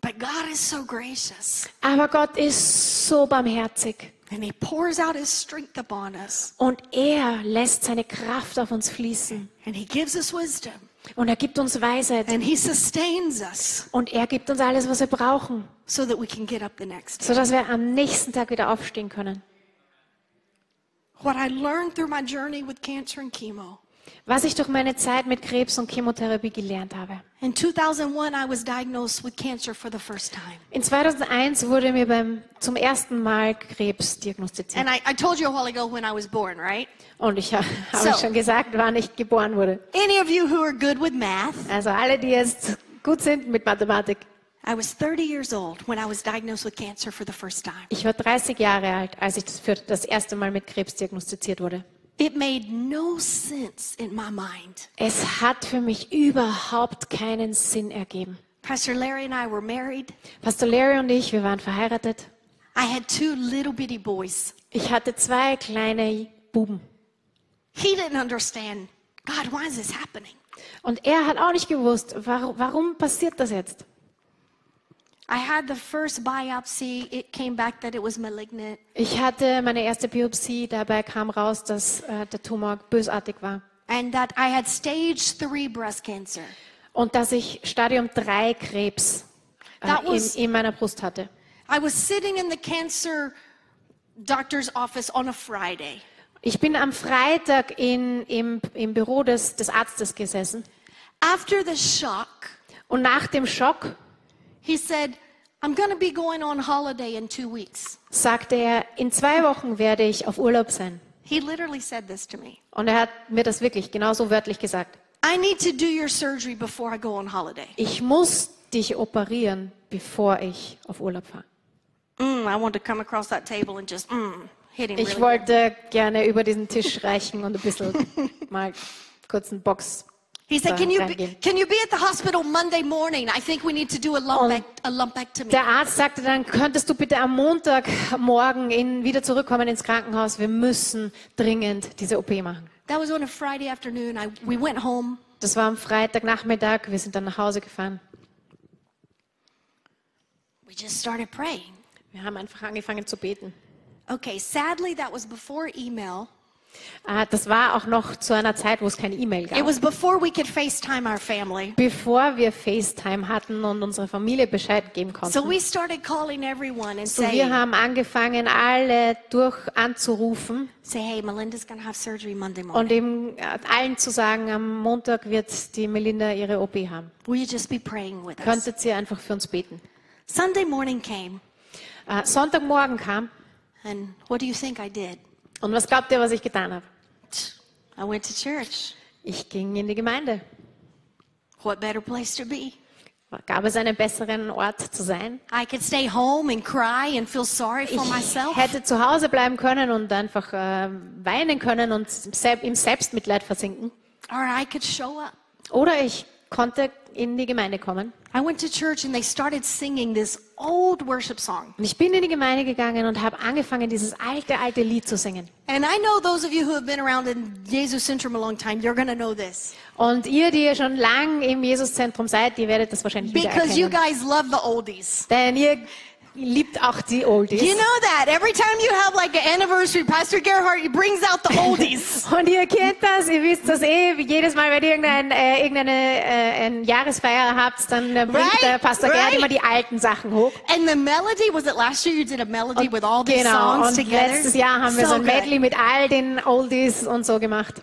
But God is so gracious. Aber Gott ist so barmherzig. And He pours out His strength upon us. Und er lässt seine Kraft auf uns fließen. And He gives us wisdom. Und er gibt uns Weisheit. And He sustains us Und er gibt uns alles, was wir brauchen, so that we can get up the next day. sodass wir am nächsten Tag wieder aufstehen können. What I learned through my journey with cancer and chemo. Was ich durch meine Zeit mit Krebs und Chemotherapie gelernt habe. In 2001, I was diagnosed with cancer for the first time. In 2001 wurde mir beim, zum ersten Mal Krebs diagnostiziert. And I, I told you a while ago when I was born, right? Und ich ha- habe So. schon gesagt, wann ich geboren wurde. Any of you who are good with math, Also alle, die jetzt gut sind mit Mathematik. I was 30 years old when I was diagnosed with cancer for the first time. Ich war 30 Jahre alt, als ich das, für das erste Mal mit Krebs diagnostiziert wurde. It made no sense in my mind. Es hat für mich überhaupt keinen Sinn ergeben. Pastor Larry and I were married. Pastor Larry und ich, wir waren verheiratet. I had two little bitty boys. Ich hatte zwei kleine Buben. He didn't understand, God, why is this happening? Und er hat auch nicht gewusst, warum, warum passiert das jetzt? Ich hatte meine erste Biopsie, dabei kam raus, dass äh, der Tumor bösartig war. and that I had stage three breast cancer. Und dass ich Stadium 3 Krebs äh, in, was- in meiner Brust hatte. I was sitting in the cancer doctor's office on a Friday. Ich bin am Freitag in, im, im Büro des, des Arztes gesessen After the shock, und nach dem Schock he said, I'm going to be going on holiday in two weeks. sagte er, in zwei Wochen werde ich auf Urlaub sein. He literally said this to me. Und er hat mir das wirklich genauso wörtlich gesagt. I need to do your surgery before I go on holiday. Ich muss dich operieren, bevor ich auf Urlaub fahre. Mm, I want to come across that table and just mm, hit him Ich really wollte gerne über diesen Tisch reichen und ein bisschen mal kurz einen Box. He said, can you, be, can you be at the hospital Monday morning? I think we need to do a, lumpec- a lumpectomy. Der Arzt sagte dann, könntest du bitte am Montagmorgen in, wieder zurückkommen ins Krankenhaus? Wir müssen dringend diese OP machen. That was on a Friday afternoon. I, we went home. Das war am Freitagnachmittag. Wir sind dann nach Hause gefahren. We just started praying. Wir haben einfach angefangen zu beten. Okay, sadly, that was before email. Ah, Das war auch noch zu einer Zeit, wo es keine E-Mail It gab. was before we could FaceTime our family. Bevor wir FaceTime hatten und unserer Familie Bescheid geben So konnten. we started calling everyone and So wir saying, haben angefangen, alle durch anzurufen say, hey, Melinda's to have surgery Monday und morning. eben äh, allen zu sagen, am Montag wird die Melinda ihre OP haben. Will you just be praying with us? Könntet ihr einfach für uns beten? Sunday morning came. Äh, Sonntagmorgen kam And what do you think I did? Und was glaubt ihr, was ich getan habe? I went to church. Ich ging in die Gemeinde. What better place to be? Gab es einen besseren Ort zu sein? I could stay home and cry and feel sorry for Ich myself. hätte zu Hause bleiben können und einfach äh, weinen können und im Selbstmitleid versinken. Or I could show up. Oder ich konnte in die Gemeinde kommen. I went to church and they started singing this old worship song. Und ich bin in die Gemeinde gegangen und habe angefangen, dieses alte, alte Lied zu singen. And I know those of you who have been around in Jesus Centrum a long time, you're going to know this. Und ihr, die ihr schon lang im Jesuszentrum seid, die werdet das wahrscheinlich Because you guys love the oldies. Denn ihr liebt auch die Oldies. You know that. Every time you have like an anniversary, Pastor Gerhardt, he brings out the oldies. Und ihr kennt das, ihr wisst das eh, jedes Mal, wenn ihr irgendein, äh, irgendeine äh, Jahresfeier habt, dann äh, bringt Right, der Pastor Gerd right. immer die alten Sachen hoch. and the melody, was it last year you did a melody with all these Genau, songs und together? letztes Jahr haben wir so, ein good. Medley mit all den Oldies und so gemacht.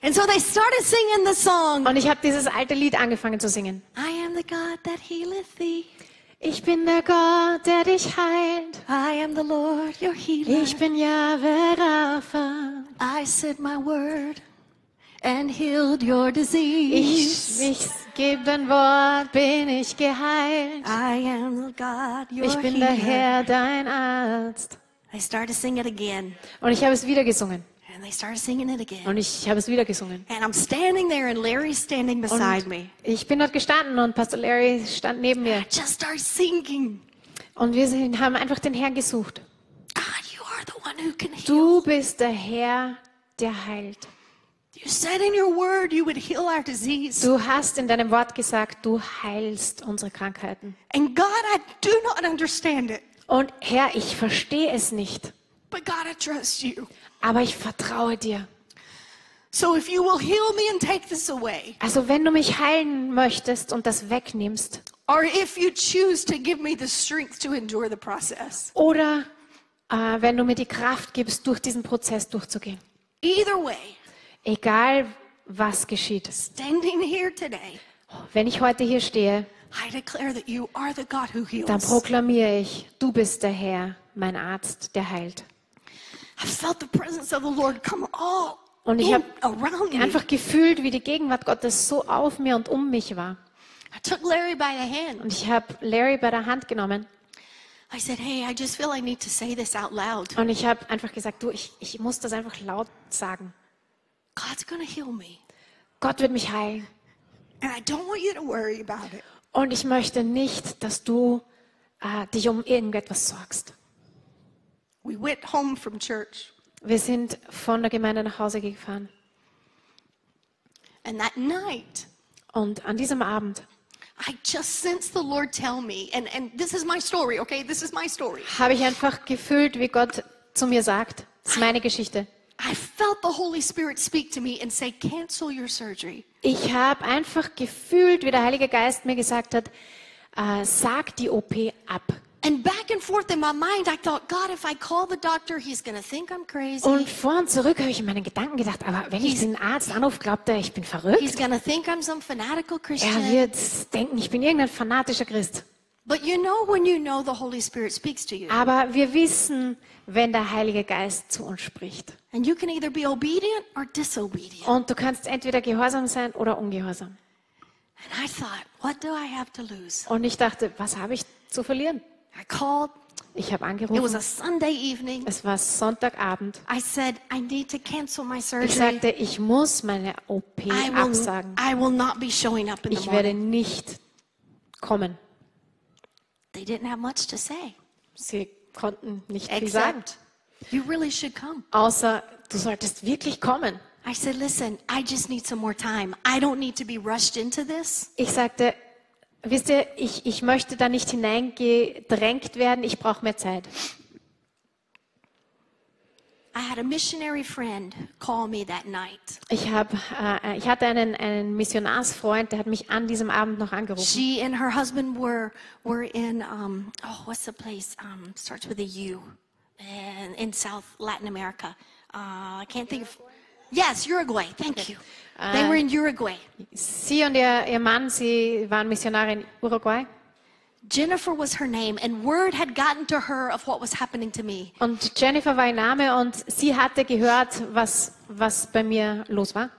And so they started singing the song. Und ich habe dieses alte Lied angefangen zu singen. I am the God that healeth thee. Ich bin der Gott, der dich heilt. I am the Lord, your healer. Ich bin Jahwe Rapha. I said my word and healed your Ich, disease. ich gebe ein Wort, bin ich geheilt. I am the God, your Ich bin healer. der Herr, dein Arzt. They started singing it again. Und ich habe es wieder gesungen. And they started singing it again. Und ich habe es wieder gesungen. And I'm standing there and Larry's standing beside Und me. ich bin dort gestanden und Pastor Larry stand neben mir. Just start singing. Und wir sind, haben einfach den Herrn gesucht. God, you are the one who can heal. Du bist der Herr, der heilt. You said in your word you would heal our disease. Du hast in deinem Wort gesagt, du heilst unsere Krankheiten. And God, I do not understand it. Und Herr, ich verstehe es nicht, But God, I trust you. aber ich vertraue dir. So if you will heal me and take this away, Also wenn du mich heilen möchtest und das wegnimmst, or if you choose to give me the strength to endure the process, oder äh, wenn du mir die Kraft gibst, durch diesen Prozess durchzugehen, either way, egal was geschieht, standing here today, wenn ich heute hier stehe, I declare that you are the God who dann proklamiere ich, du bist der Herr, mein Arzt, der heilt. Und ich habe around me. einfach gefühlt, wie die Gegenwart Gottes so auf mir und um mich war. I took Larry by the hand. Und ich habe Larry bei der Hand genommen I said, Hey, I just feel I need to say this out loud. und ich habe einfach gesagt, du, ich, ich muss das einfach laut sagen. God's to heal me. Gott wird mich heilen. And I don't want you to worry about it. Und ich möchte nicht, dass du äh, dich um irgendetwas sorgst. We went home from church. Wir sind von der Gemeinde nach Hause gefahren. And that night, Und an diesem Abend I just sensed the Lord tell me, and, and this is my story, okay? This is my story. habe ich einfach gefühlt, wie Gott zu mir sagt, das ist meine Geschichte. I felt the Holy Spirit speak to me and say, cancel your surgery. Ich habe einfach gefühlt, wie der Heilige Geist mir gesagt hat, äh, sag die OP ab. And back and forth in my mind, I thought, God, if I call the doctor, he's going to think I'm crazy. Und vor und zurück habe ich in meinen Gedanken gedacht, aber wenn ich den Arzt anrufe, glaubt er, ich bin verrückt. He's going to think I'm some fanatical Er Christian. wird denken, ich bin irgendein fanatischer Christ. But you know when you know the Holy Spirit speaks to you. Aber wir wissen, wenn der Heilige Geist zu uns spricht. And you can either be obedient or disobedient. Und du kannst entweder gehorsam sein oder ungehorsam. And I thought, what do I have to lose? Und ich dachte, was habe ich zu verlieren? I called. Ich habe It was angerufen. a Sunday evening. Es war Sonntagabend. I said, I need to cancel my Ich surgery. sagte, ich muss meine OP I will, absagen. I will not be showing up in the Ich werde morning. nicht kommen. They didn't have much to say. Sie konnten nicht viel sagen. Except, you really should come. Außer, du solltest wirklich kommen. I said, listen, I just need some more time. I don't need to be rushed into this. Ich sagte, wisst ihr, ich, ich möchte da nicht hineingedrängt werden, ich brauche mehr Zeit. I had a missionary friend call me that night. Ich, hab, äh, ich hatte einen, einen Missionarsfreund, der hat mich an diesem Abend noch angerufen. She and her husband were were in um, oh, what's the place? Um, starts with a U, in, in South Latin America. Uh, I can't think of. Yes, Uruguay. Thank you. They were in Uruguay, Sie und ihr, ihr Mann, sie waren Missionare in Uruguay. Jennifer was her name, and word had gotten to her of what was happening to me. Und Jennifer war ihr Name und sie hatte gehört, was, was bei mir los war.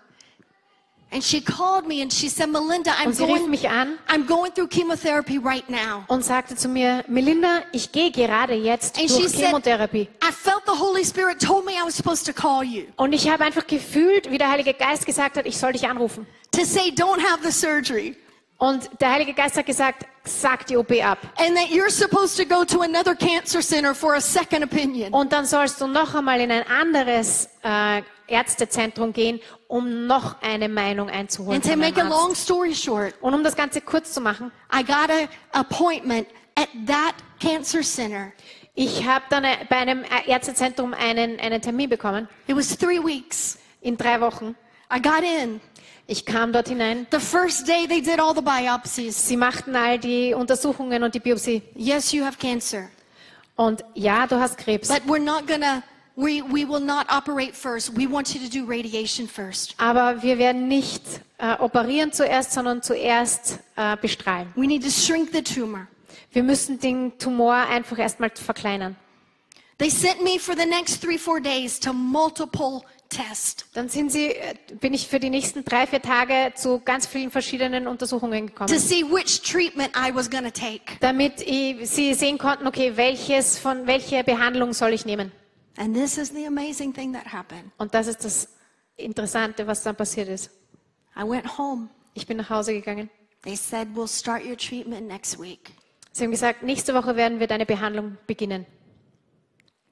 And she called me and she said, Melinda, I'm Und sie rief going, an I'm going through chemotherapy right now. und sagte zu mir, Melinda, ich gehe gerade jetzt And she durch said, Chemotherapie. I felt the Holy Spirit told me I was supposed to call you Und ich habe einfach gefühlt, wie der Heilige Geist gesagt hat, ich soll dich anrufen. to say, don't have the surgery. Und der Heilige Geist hat gesagt, sag die OP ab. And that you're supposed to go to another cancer center for a second opinion. Und dann sollst du noch einmal in ein anderes äh, Ärztezentrum gehen, um noch eine Meinung einzuholen. And to make a long story short, Und um das Ganze kurz zu machen, I got an appointment at that cancer center. ich habe dann äh, bei einem Ärztezentrum einen, einen Termin bekommen, It was three weeks. in drei Wochen. I got in. Ich kam dort hinein. The first day they did all the biopsies. Sie machten all die Untersuchungen und die Biopsie. Yes, you have cancer. Und ja, du hast Krebs. But we're not gonna, we, we will not operate first. We want you to do radiation first. Aber wir werden nicht äh, operieren zuerst, sondern zuerst äh, bestrahlen. We need to shrink the tumor. Wir müssen den Tumor einfach erstmal verkleinern. They sent me for the next three, four days to multiple tests. Dann sind sie, äh, bin ich für die nächsten drei, vier Tage zu ganz vielen verschiedenen Untersuchungen to gekommen, see which treatment I was going to take. damit ich, sie sehen konnten, okay, welches von welche Behandlung soll ich nehmen. And this is the amazing thing that happened. Und das ist das Interessante, was dann passiert ist. I went home. Ich bin nach Hause gegangen. They said, We'll start your treatment next week. Sie haben gesagt, nächste Woche werden wir deine Behandlung beginnen.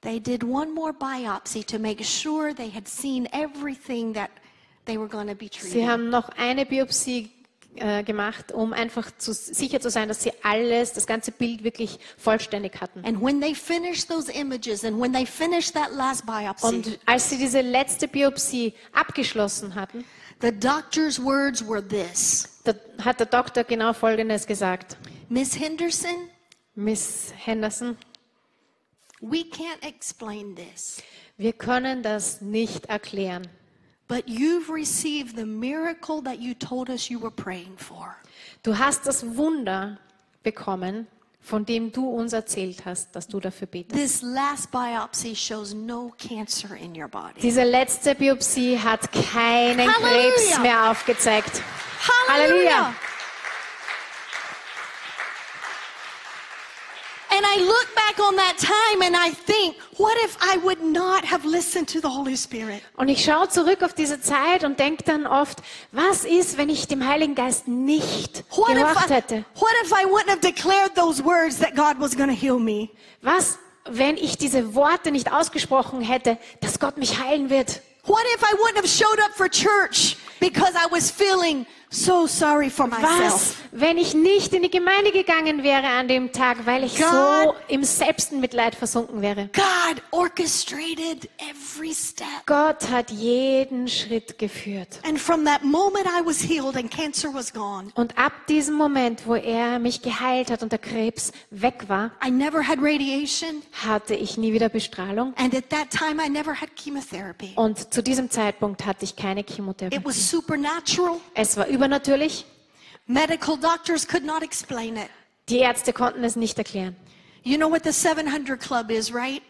They did one more biopsy to make sure they had seen everything that they were going to be Sie treating. haben noch eine Biopsie äh, gemacht, um einfach zu, sicher zu sein, dass sie alles, das ganze Bild wirklich vollständig hatten. Biopsy, Und als sie diese letzte Biopsie abgeschlossen hatten, the doctor's words were this da hat der Doktor genau Folgendes gesagt. Miss Henderson, Miss Henderson, we can't explain this, wir können das nicht erklären, but you've received the miracle that you told us you were praying for. du hast das Wunder bekommen, von dem du uns erzählt hast, dass du dafür betest. This last biopsy shows no cancer in your body. Diese letzte Biopsie hat keinen Halleluja. Krebs mehr aufgezeigt. Hallelujah. Halleluja. And I look back on that time and I think, what if I would not have listened to the Holy Spirit? Und ich schaue zurück auf diese Zeit und denke dann oft, was ist, wenn ich dem Heiligen Geist nicht What if, gehorcht I, hätte? what if I wouldn't have declared those words that God was going to heal me? Was, wenn ich diese Worte nicht ausgesprochen hätte, dass Gott mich heilen wird? What if I wouldn't have showed up for church because I was feeling so sorry for Was, myself? wenn ich nicht in die Gemeinde gegangen wäre an dem Tag, weil ich so God- im Selbstmitleid versunken wäre? God orchestrated every step. Gott hat jeden Schritt geführt. And from that moment I was healed and cancer was gone. Und ab diesem Moment, wo er mich geheilt hat und der Krebs weg war, I never had radiation. hatte ich nie wieder Bestrahlung. And at that time, I never had chemotherapy. Und zu diesem Zeitpunkt hatte ich keine Chemotherapie. It was supernatural. Es war übernatürlich. Medical doctors could not explain it. Die Ärzte konnten es nicht erklären. You know what the 700 Club is, right?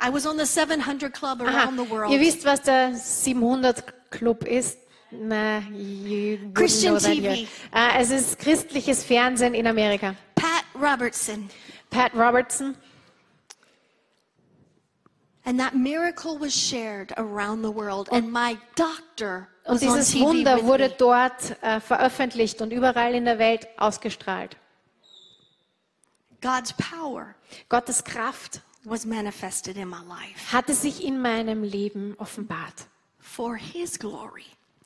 I was on the 700 Club Aha, around the world. ihr wisst, was der 700 Club ist? Na, you Christian know that TV. yet. Ah, es ist christliches Fernsehen in Amerika. Pat Robertson. Pat Robertson. And that miracle was shared around the world. And my doctor Und dieses Wunder wurde dort äh, veröffentlicht und überall in der Welt ausgestrahlt. God's power Gottes Kraft was manifested in my life hatte sich in meinem Leben offenbart. for His glory.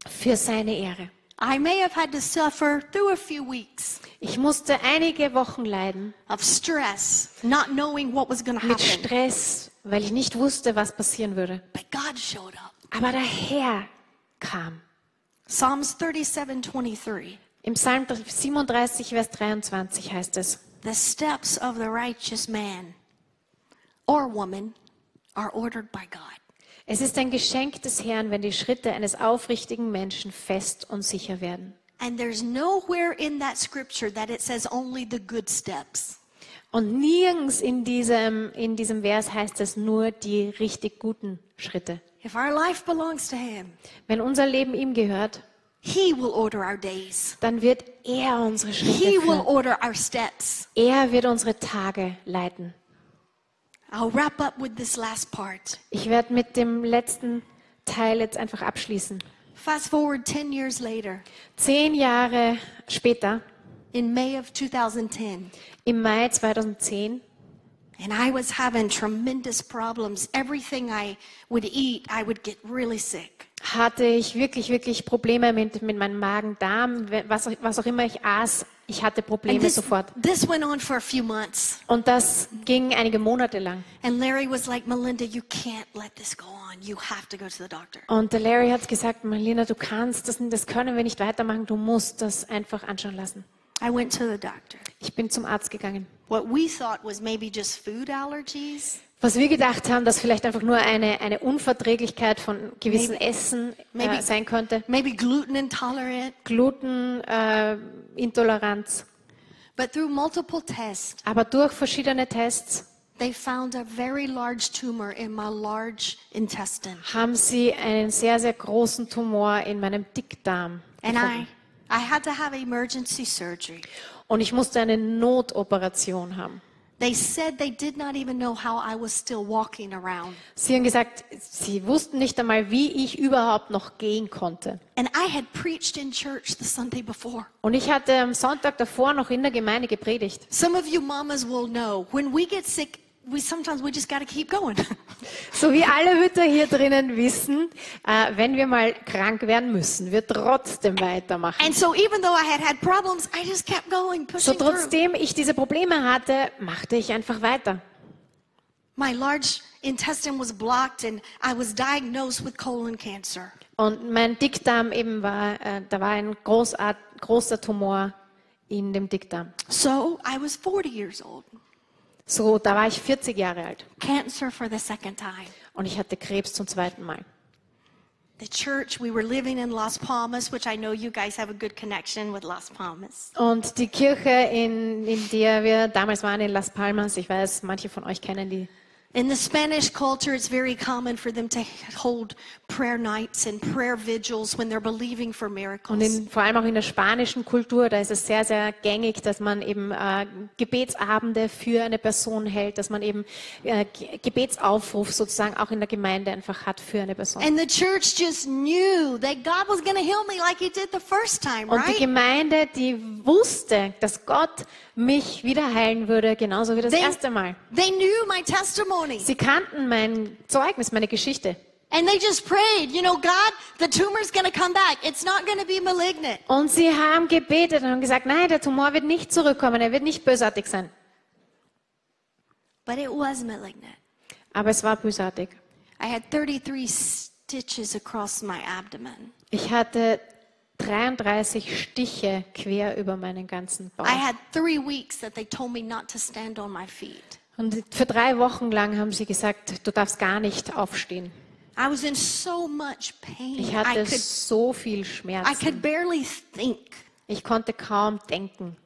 Für seine Ehre. I may have had to suffer through a few weeks Ich musste einige Wochen leiden of stress, not knowing what was going to mit happen. Stress, weil ich nicht wusste, was passieren würde. But God showed up. Aber der Herr kam. Psalms 37 23. Im Psalm 37, Vers 23 heißt es, The steps of the righteous man or woman are ordered by God. es ist ein Geschenk des Herrn, wenn die Schritte eines aufrichtigen Menschen fest und sicher werden. And there's nowhere in that scripture that it says only the good steps. Und nirgends in diesem, in diesem Vers heißt es nur die richtig guten Schritte. If our life belongs to Him, Wenn unser Leben ihm gehört, He will order our days. dann wird er unsere Schritte He will führen. order our steps. Er wird unsere Tage leiten. I'll wrap up with this last part. Ich werde mit dem letzten Teil jetzt einfach abschließen. Fast forward 10 years later, Zehn Jahre später, in May of 2010, im Mai 2010, and I was having tremendous problems. Everything I would eat, I would get really sick. hatte ich wirklich, wirklich Probleme mit, mit meinem Magen-Darm, was, auch- was auch immer ich aß. Ich hatte Probleme this, sofort. this went on for a few months. Und das ging einige Monate lang. And Larry was like, Melinda, you can't let this go on. You have to go to the doctor. Und der Larry hat gesagt, Marlena, du kannst das, das können wir nicht weitermachen, du musst das einfach anschauen lassen. I went to the doctor. Ich bin zum Arzt gegangen. What we thought was maybe just food allergies. Was wir gedacht haben, dass vielleicht einfach nur eine, eine Unverträglichkeit von gewissen Maybe- Essen maybe- äh, sein könnte. maybe gluten intolerant. Glutenintoleranz. Äh. But through multiple tests, Aber durch verschiedene Tests they found a very large tumor in my large intestine. haben sie einen sehr, sehr großen Tumor in meinem Dickdarm. And gefunden. I, I had to have emergency surgery. Und ich musste eine Notoperation haben. They said they did not even know how I was still walking around. Sie haben gesagt, sie wussten nicht einmal, wie ich überhaupt noch gehen konnte. And I had preached in church the Sunday before. Und ich hatte am Sonntag davor noch in der Gemeinde gepredigt. Some of you mamas will know when we get sick, we sometimes we just got to keep going. So wie alle Mütter hier drinnen wissen, äh, wenn wir mal krank werden müssen, wir trotzdem weitermachen. and so even though I had had problems, I just kept going, So pushing through. trotzdem ich diese Probleme hatte, machte ich einfach weiter. My large intestine was blocked and I was diagnosed with colon cancer. Und mein Dickdarm eben war, äh, da war ein großart, großer Tumor in dem Dickdarm. So I was 40 years old. So, da war ich 40 Jahre alt Cancer for the second time. und ich hatte Krebs zum zweiten Mal. The church, we were living in Las Palmas, which I know you guys have a good connection with Las Palmas. Und die Kirche, in, in der wir damals waren, in Las Palmas, ich weiß, manche von euch kennen die. In the Spanish culture, it's very common for them to hold prayer nights and prayer vigils when they're believing for Und miracles. in, vor allem auch in der spanischen Kultur, da ist es sehr, sehr gängig, dass man eben äh, Gebetsabende für eine Person hält, dass man eben äh, Ge- Gebetsaufruf sozusagen auch in der Gemeinde einfach hat für eine Person. And the church just knew that God was going to heal me like He did the first time, Und die right? Gemeinde, die wusste, dass Gott mich wieder heilen würde, genauso wie das They, erste Mal. they knew my testimony. Sie kannten mein Zeugnis, meine Geschichte. And they just prayed, you know, God, the tumor's going to come back. It's not going to be malignant. Und sie haben gebetet und haben gesagt, nein, der Tumor wird nicht zurückkommen, er wird nicht bösartig sein. But it was malignant. Aber es war bösartig. I had 33 stitches across my abdomen. Ich hatte 33 Stiche quer über meinen ganzen Bauch. I had three weeks that they told me not to stand on my feet. Und für drei Wochen lang haben sie gesagt, du darfst gar nicht aufstehen. I was in so much pain. Ich I hatte could, so viel I Schmerzen. could barely think. Ich konnte kaum denken.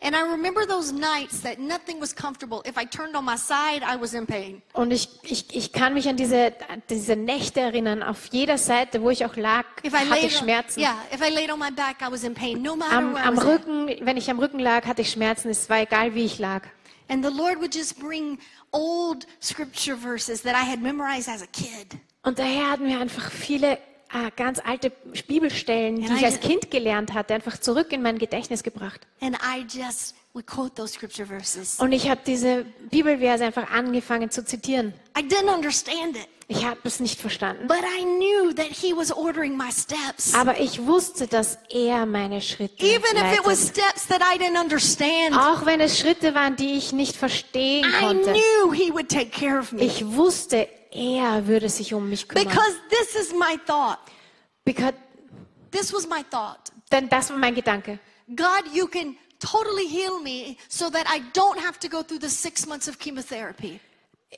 And I remember those nights that nothing was comfortable. If I turned on my side, I was in pain. Und ich, ich, ich kann mich an diese, an diese Nächte erinnern. Auf jeder Seite, wo ich auch lag, If I hatte ich Schmerzen. yeah, if I laid on my back, I was in pain, no matter Am, I am was at. Rücken, wenn ich am Rücken lag, hatte ich Schmerzen. Es war egal, wie ich lag. And the Lord would just bring old scripture verses that I had memorized as a kid. Und der Herr hat mir einfach viele äh, ganz alte Bibelstellen, die Ja, ich als ich- Kind gelernt hatte, einfach zurück in mein Gedächtnis gebracht. And I just would quote those scripture verses. Und ich habe diese Bibelverse einfach angefangen zu zitieren. I didn't understand it, Ich habe es nicht verstanden. but I knew that He was ordering my steps. Aber ich wusste, dass er meine Schritte Even if it was steps that I didn't understand, Auch wenn es Schritte waren, die ich nicht verstehen I konnte. knew He would take care of me. Ich wusste, er würde sich um mich kümmern. Because this is my thought. Because, This was my thought. denn das war mein Gedanke. God, you can totally heal me so that I don't have to go through the six months of chemotherapy.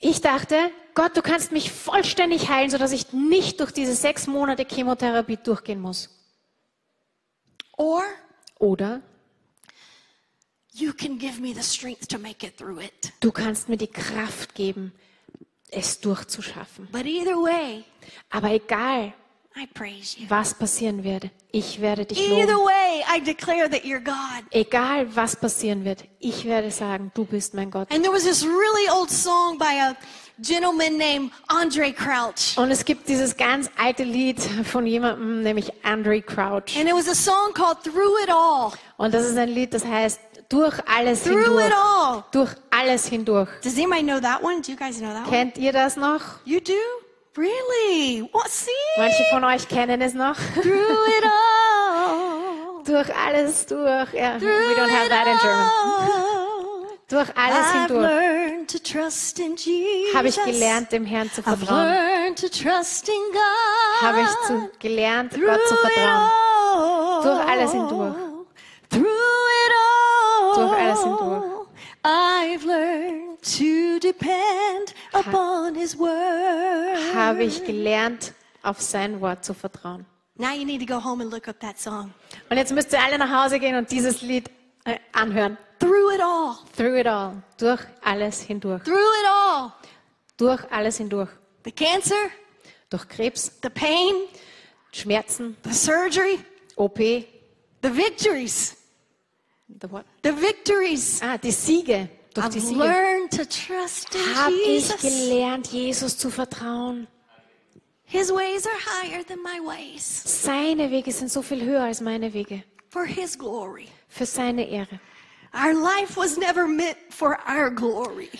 Ich dachte, Gott, du kannst mich vollständig heilen, sodass ich nicht durch diese sechs Monate Chemotherapie durchgehen muss. Or Oder you can give me the strength to make it through it. du kannst mir die Kraft geben, es durchzuschaffen. But either way, Aber egal. Was passieren wird, ich werde dich Either loben. way, I declare that you're God. Egal, was passieren wird, ich werde sagen, du bist mein Gott. And there was this really old song by a gentleman named Andre Crouch. Und es gibt dieses ganz alte Lied von jemandem, nämlich Andre Crouch. And it was a song called Through It All. Und das ist ein Lied, das heißt, durch alles Through hindurch. it all. Durch alles hindurch. Does anybody know that one? Do you guys know that one? Kennt ihr das noch? You do? Really? What? See? Manche von euch kennen es noch. Through it all. durch alles durch. Ja, Through we don't have that in German. Durch alles I've hindurch habe ich gelernt, dem Herrn zu vertrauen. Habe ich zu, gelernt, Through Gott zu it vertrauen. all. Durch alles hindurch. Through it all. Durch alles hindurch. I've learned to depend upon His word. Habe ich gelernt, auf sein Wort zu vertrauen. Now you need to go home and look up that song. Und jetzt müsst ihr alle nach Hause gehen und dieses Lied äh, anhören. Through it all. Through it all. Durch alles hindurch. Through it all. Durch alles hindurch. The cancer, Durch Krebs, the pain, Schmerzen, the surgery, OP, the victories. The what? The victories. Ah, die Siege. Durch die I've Siege learned to trust in habe ich Jesus. gelernt, Jesus zu vertrauen. His ways are higher than my ways. Seine Wege sind so viel höher als meine Wege. For His glory. Für seine Ehre. Our life was never meant for our glory.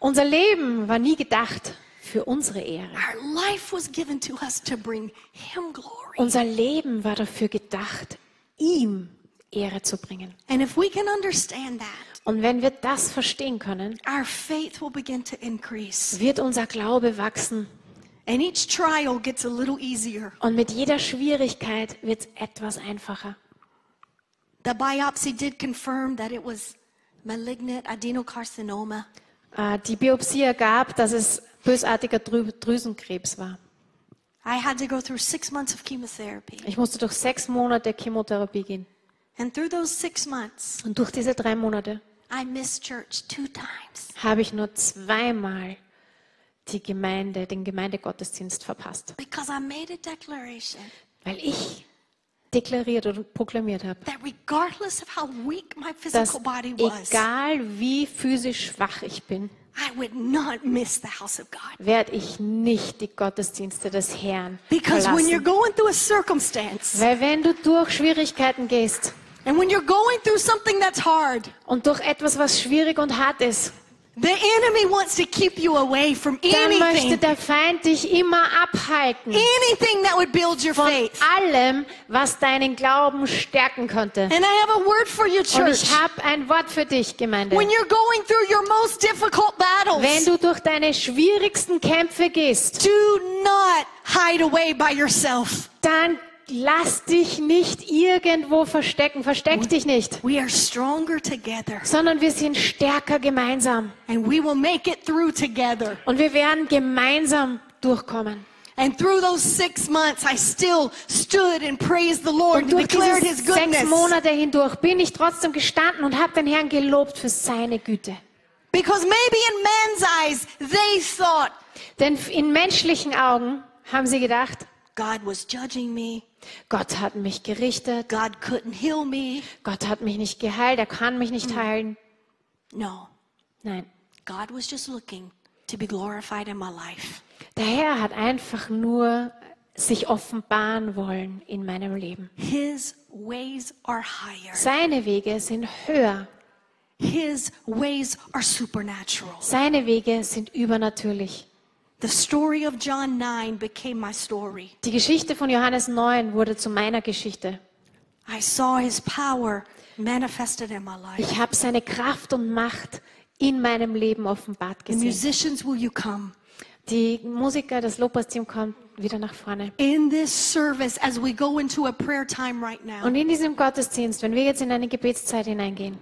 Unser Leben war nie gedacht für unsere Ehre. Our life was given to us to bring Him glory. Unser Leben war dafür gedacht, ihm Ehre zu bringen. And if we can understand that, Und wenn wir das verstehen können, our faith will begin to increase. wird unser Glaube wachsen. And each trial gets a little easier. Und mit jeder Schwierigkeit wird es etwas einfacher. The biopsy did confirm that it was malignant adenocarcinoma. Äh, Die Biopsie ergab, dass es bösartiger Drü Drüsenkrebs war. I had to go through six months of chemotherapy. Ich musste durch sechs Monate Chemotherapie gehen. And through those six months, Und durch diese drei Monate I missed church two times. habe ich nur zweimal die Gemeinde, den Gemeindegottesdienst verpasst. Because I made a declaration Weil ich deklariert und proklamiert habe, that regardless of how weak my dass physical body was, egal wie physisch schwach ich bin, I would not miss the house of God. werde ich nicht die Gottesdienste des Herrn Because when you're verlassen. going through a circumstance Weil wenn du durch Schwierigkeiten gehst and when you're going through something that's hard, und durch etwas, was schwierig und hart ist, the enemy wants to keep you away from dann möchte anything, der Feind dich immer abhalten anything that would build your von faith. allem, was deinen Glauben stärken könnte. And I have a word for you, Und church. ich habe ein Wort für dich, Gemeinde. When you're going through your most difficult Wenn battles, du durch deine schwierigsten Kämpfe gehst, do not hide away by yourself. dann lass dich nicht irgendwo verstecken. Versteck dich nicht. We are stronger together, Sondern wir sind stärker gemeinsam. and we will make it through together. Und wir werden gemeinsam durchkommen. And through those six months, I still stood and praised the Lord Und and durch declared diese His sechs goodness. Monate hindurch bin ich trotzdem gestanden und habe den Herrn gelobt für seine Güte. Because maybe in man's eyes, they thought Denn in menschlichen Augen haben sie gedacht, God was judging me, Gott hat mich gerichtet, God couldn't heal me. Gott hat mich nicht geheilt, er kann mich nicht heilen. No, Nein, God was just looking to be glorified in my life. der Herr hat einfach nur sich offenbaren wollen in meinem Leben. His ways are higher, Seine Wege sind höher, His ways are supernatural. seine Wege sind übernatürlich. Die Geschichte von Johannes 9 wurde zu meiner Geschichte. I saw His power manifested in my life. Ich habe seine Kraft und Macht in meinem Leben offenbart The gesehen. musicians, will you come? Die Musiker, das Lobpreisteam kommt wieder nach vorne. In this service, as we go into a prayer time right now, Und in diesem Gottesdienst, wenn wir jetzt in eine Gebetszeit hineingehen,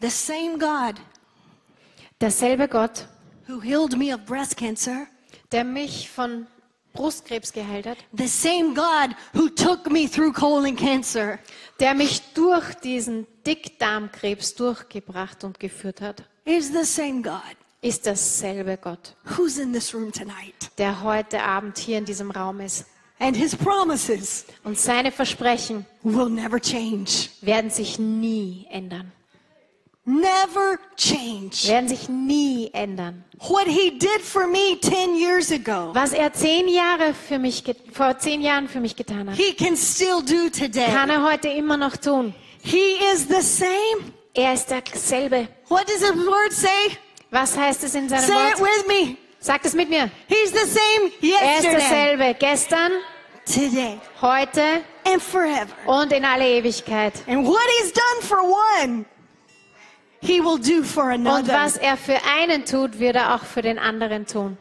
the same God derselbe Gott, who healed me of breast cancer der mich von Brustkrebs geheilt hat, the same God who took me through colon cancer, der mich durch diesen Dickdarmkrebs durchgebracht und geführt hat, is the same God ist dasselbe Gott, who's in this room tonight. der heute Abend hier in diesem Raum ist. And his promises Und seine Versprechen will never change. werden sich nie ändern. Never change. Werden sich nie ändern. What he did for me 10 years ago, Was er zehn Jahre für mich, vor zehn Jahren für mich getan hat, he can still do kann today. er heute immer noch tun. He is the same. Er ist derselbe. What does the word say? Was heißt es in seinem Say it Wort? with me. Sagt es mit mir. He's the same Er ist yesterday, derselbe. Gestern, today, heute and forever. und in alle Ewigkeit. And what he's done for one, he will do for Und another. was er für einen tut, wird er auch für den anderen tun.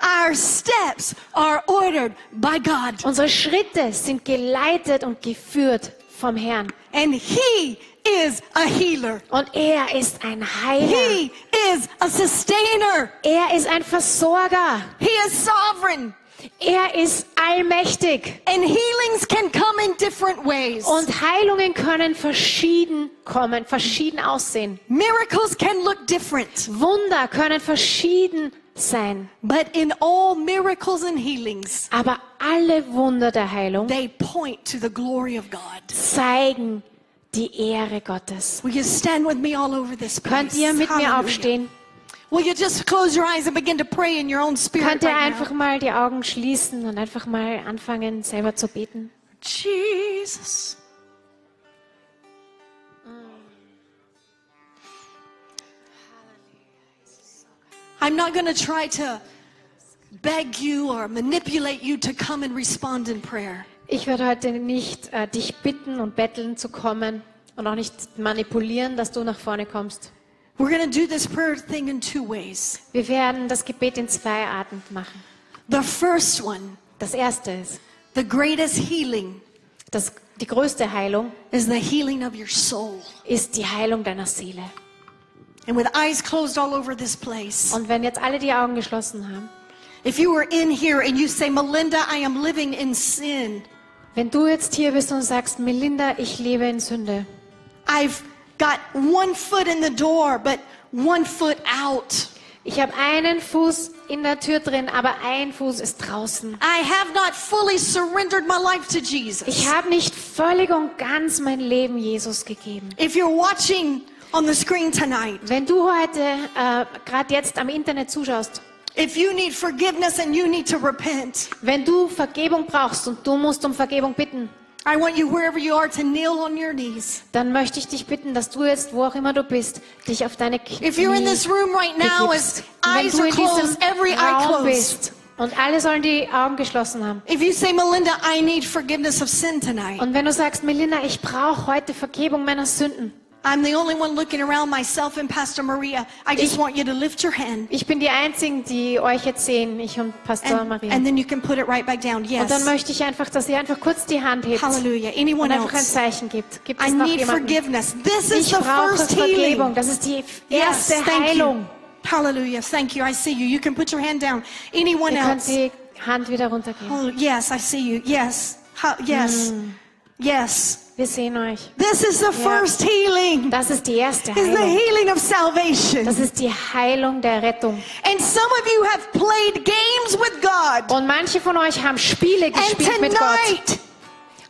Our steps are ordered by God, Unsere Schritte sind geleitet und geführt vom Herrn. and he is a healer. Und er ist ein Heiler. He is a sustainer. Er ist ein Versorger. He is sovereign. Er ist allmächtig. And healings can come in different ways. Und Heilungen können verschieden kommen, verschieden aussehen. Miracles can look different. Wunder können verschieden sein. But in all miracles and healings, Aber alle Wunder der Heilung they point to the glory of God. zeigen die Ehre Gottes. Will you stand with me all over this place? Könnt ihr mit mir Hallelujah. aufstehen? Will you just close your eyes and begin to pray in your own spirit Könnt ihr einfach mal die Augen schließen und einfach mal anfangen, selber zu beten? Jesus. I'm not going to try to beg you or manipulate you to come and respond in prayer. Ich werde heute nicht äh, dich bitten und betteln zu kommen und auch nicht manipulieren, dass du nach vorne kommst. We're going to do this prayer thing in two ways. Wir werden das Gebet in zwei Arten machen. The first one, Das erste ist, the greatest healing, dass die größte Heilung is the healing of your soul. ist die Heilung deiner Seele. And with eyes closed all over this place, Und wenn jetzt alle die Augen geschlossen haben, if you were in here and you say, Melinda, I am living in sin, wenn du jetzt hier bist und sagst, Melinda, ich lebe in Sünde. I've got one foot in the door, but one foot out. Ich habe einen Fuß in der Tür drin, aber ein Fuß ist draußen. I have not fully surrendered my life to Jesus. Ich habe nicht völlig und ganz mein Leben Jesus gegeben. If you're watching on the screen tonight, Wenn du heute äh, gerade jetzt am Internet zuschaust, if you need forgiveness and you need to repent, wenn du Vergebung brauchst und du musst um Vergebung bitten, I want you, wherever you are, to kneel on your knees. dann möchte ich dich bitten, dass du jetzt, wo auch immer du bist, dich auf deine Knie If you're in this room right now, as begibst. Wenn eyes are closed, every eye closed. bist und alle sollen die Augen geschlossen haben. If you say, Melinda, I need forgiveness of sin tonight, Und wenn du sagst, Melinda, ich brauche heute Vergebung meiner Sünden. I'm the only one looking around myself and Pastor Maria. I just Ich- want you to lift your hand. Ich bin die Einzigen, die euch jetzt sehen, ich und Pastor And, Maria. and then you can put it right back down. Yes. Und dann möchte ich einfach, dass ihr einfach kurz die Hand hebt Hallelujah. Anyone und einfach ein else? Zeichen gibt. Gibt I es noch need jemanden? forgiveness. This is Ich the brauche first Vergebung. healing. Das ist die Yes, erste thank Heilung. you. Hallelujah. Thank you. I see you. You can put your hand down. Anyone Ihr könnt else? die Hand wieder runtergeben. Oh, yes, I see you. Yes. Ha- yes. Mm. Yes. Wir sehen euch. This is the first healing. Das ist die erste Is the healing of salvation. Das ist die Heilung der Rettung. And some of you have played games with God. Und manche von euch haben Spiele And gespielt mit Gott. tonight,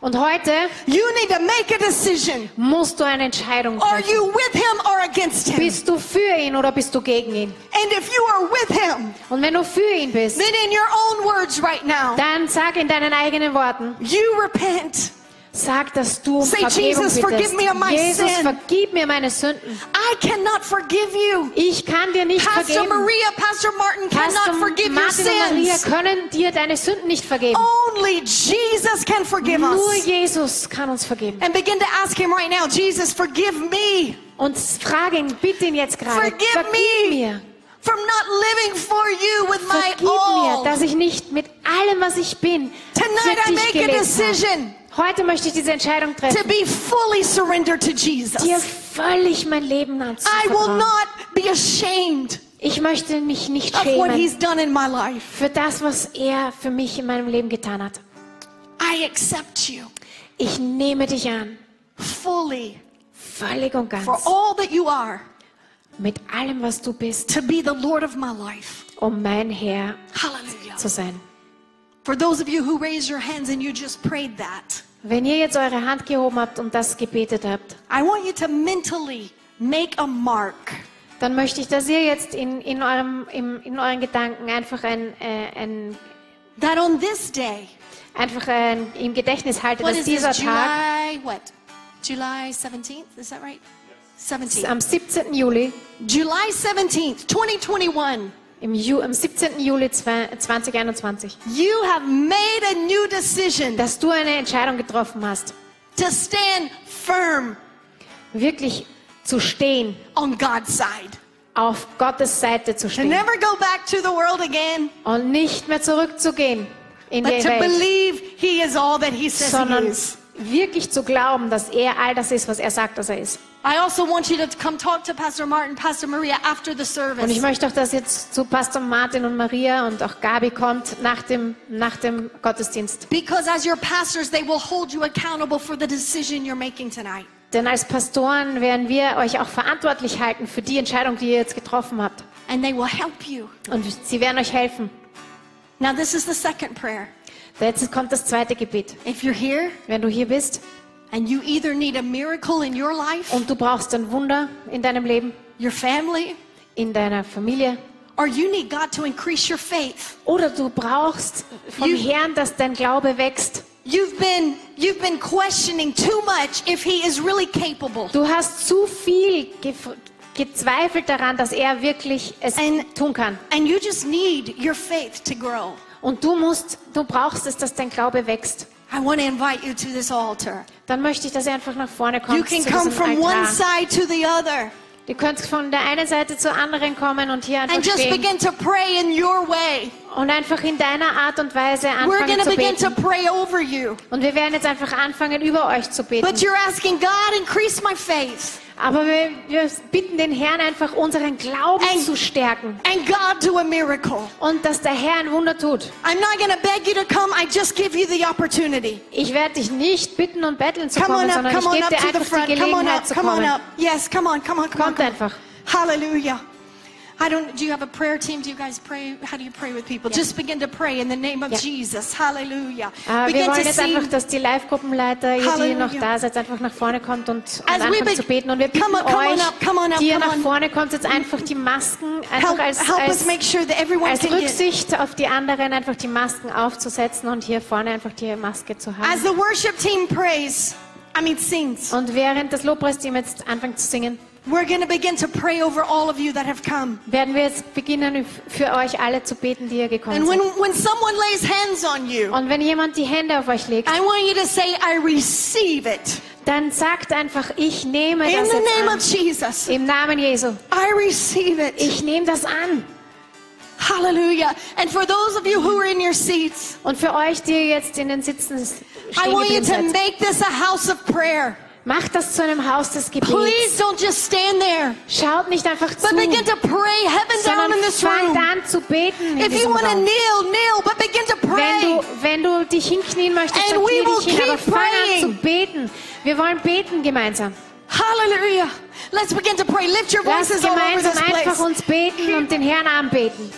Und heute you need to make a decision. musst du eine Entscheidung Are you with him or against him? Bist du für ihn oder bist du gegen ihn? And if you are with him, Und wenn du für ihn bist, then in your own words right now, dann sag in deinen eigenen Worten, you repent. Sag, dass du um Say, Vergebung Jesus, forgive me of my Jesus, sin. vergib mir meine Sünden. I cannot forgive you. Ich kann dir nicht Pastor vergeben. Maria, Pastor Martin cannot Pastor forgive your Martin und Maria sins. können dir deine Sünden nicht vergeben. Only Jesus can forgive Nur us. Jesus kann uns vergeben. And begin to ask him right now, Jesus, forgive me. Und frag ihn, bitte ihn jetzt gerade. Forgive vergib me mir. from not living for you with my Vergib mir, dass ich nicht mit allem, was ich bin, Tonight für I dich make a habe. Heute möchte ich diese Entscheidung to treffen, be fully surrendered to dir Jesus. völlig mein Leben I will anzuvertrauen. not be ashamed. Ich möchte mich nicht of what schämen He's done in my life. für das, was er für mich in meinem Leben getan hat. I accept you Ich nehme dich an, fully völlig und ganz, for all that you are mit allem, was du bist, to be the Lord of my life. um mein Herr Hallelujah. zu sein. For those of you who raised your hands and you just prayed that, Wenn ihr jetzt eure Hand gehoben habt und das gebetet habt, I want you to mentally make a mark. dann möchte ich, dass ihr jetzt in, in, eurem, im, in euren Gedanken einfach ein, äh, ein, That on this day, einfach ein, im Gedächtnis haltet, dass is this, dieser Tag July, what? July 17th, is that right? 17th. am 17. Juli, July 17th, 2021. im Ju, am 17. Juli zwei- 2021, You have made a new decision dass du eine Entscheidung getroffen hast, to stand firm wirklich zu stehen, on God's side. auf Gottes Seite zu To stehen never go back to the world again, und nicht mehr zurückzugehen in but die to Welt, believe He is all that He says He sondern is. Wirklich zu glauben, dass er all das ist, was er sagt, dass er ist. I also want you to come talk to Pastor Martin, Pastor Maria after the Und ich service. möchte auch, dass jetzt zu Pastor Martin und Maria und auch Gabi kommt nach dem, nach dem Gottesdienst. Because as your pastors, they will hold you accountable for the decision you're making tonight. Denn als Pastoren werden wir euch auch verantwortlich halten für die Entscheidung, die ihr jetzt getroffen habt. And they will help you. Und sie werden euch helfen. Now, this is the second prayer. Jetzt kommt das zweite Gebet. If you're here Wenn du hier bist and you either need a miracle in your life, und du brauchst ein Wunder in deinem Leben, your family, in deiner Familie, or you need God to increase your faith, oder du brauchst vom You- Herrn, dass dein Glaube wächst. you've been you've been questioning too much if He is really capable. Du hast zu viel gezweifelt daran, dass er wirklich es Ein- tun kann. And you just need your faith to grow. Und du musst, du brauchst es, dass dein Glaube wächst. I want to invite you to this altar. Dann möchte ich, dass ihr einfach nach vorne kommt You zu can come diesem from one Altar. side to the other Ihr könnt von der einen Seite zur anderen kommen und hier einfach and just stehen begin to pray in your way. und einfach in deiner Art und Weise We're anfangen to zu begin to beten. pray over you. Und wir werden jetzt einfach anfangen, über euch zu beten. But you're asking God, increase my faith. Aber wir, wir bitten den Herrn einfach, unseren Glauben And- zu stärken And God do a miracle. und dass der Herr ein Wunder tut. I'm not going to beg you to come. I just give you the opportunity. Ich werde dich nicht bitten und betteln zu Come kommen, up, sondern come ich on gebe up dir einfach die Come on Gelegenheit up, zu come on kommen. up. Yes, come on, come on, come on. Kommt Come on. einfach. Hallelujah. I don't, do you have a prayer team? Do you guys pray? How do you pray with people? Just begin to pray in the name of Yeah. Jesus. Hallelujah. Wir begin wollen to jetzt einfach, dass die Live-Gruppenleiter, ihr, die Halleluja. noch da seid, einfach nach vorne kommt und, und As be- zu beten. Und wir bitten Come on, come on euch, up, come on up, die ihr nach vorne kommt, jetzt einfach die Masken einfach als, als, als. Rücksicht auf die anderen einfach die Masken aufzusetzen und hier vorne einfach die Maske zu As haben. the worship team prays, I mean sings, Und während das Lobpreisteam jetzt anfängt zu singen, we're going to begin to pray over all of you that have come. werden wir jetzt beginnen, um für euch alle zu beten, die ihr gekommen And when, when someone lays hands on you, Und wenn jemand die Hände auf euch legt, I want you to say, I receive it. dann sagt einfach, ich nehme In das the name an. of Jesus. Im Namen Jesu. I receive it. Ich nehme das an. Hallelujah. And for those of you who are in your seats, Und für euch, die jetzt in den Sitzen I want you geblieben to seid, make this a house of prayer. Macht das zu einem Haus des Please Gebets. don't just stand there, Schaut nicht einfach zu, but begin to pray heaven down in this fangt room. an zu beten in If you diesem want to kneel, kneel, but begin to Wenn pray. du, wenn du dich hinknien möchtest, And dann we knie will dich hin, aber fang an zu beten. Wir wollen beten gemeinsam. Hallelujah. Let's begin to pray. Lift your voices all over gemeinsam this einfach place. uns beten und den Herrn anbeten.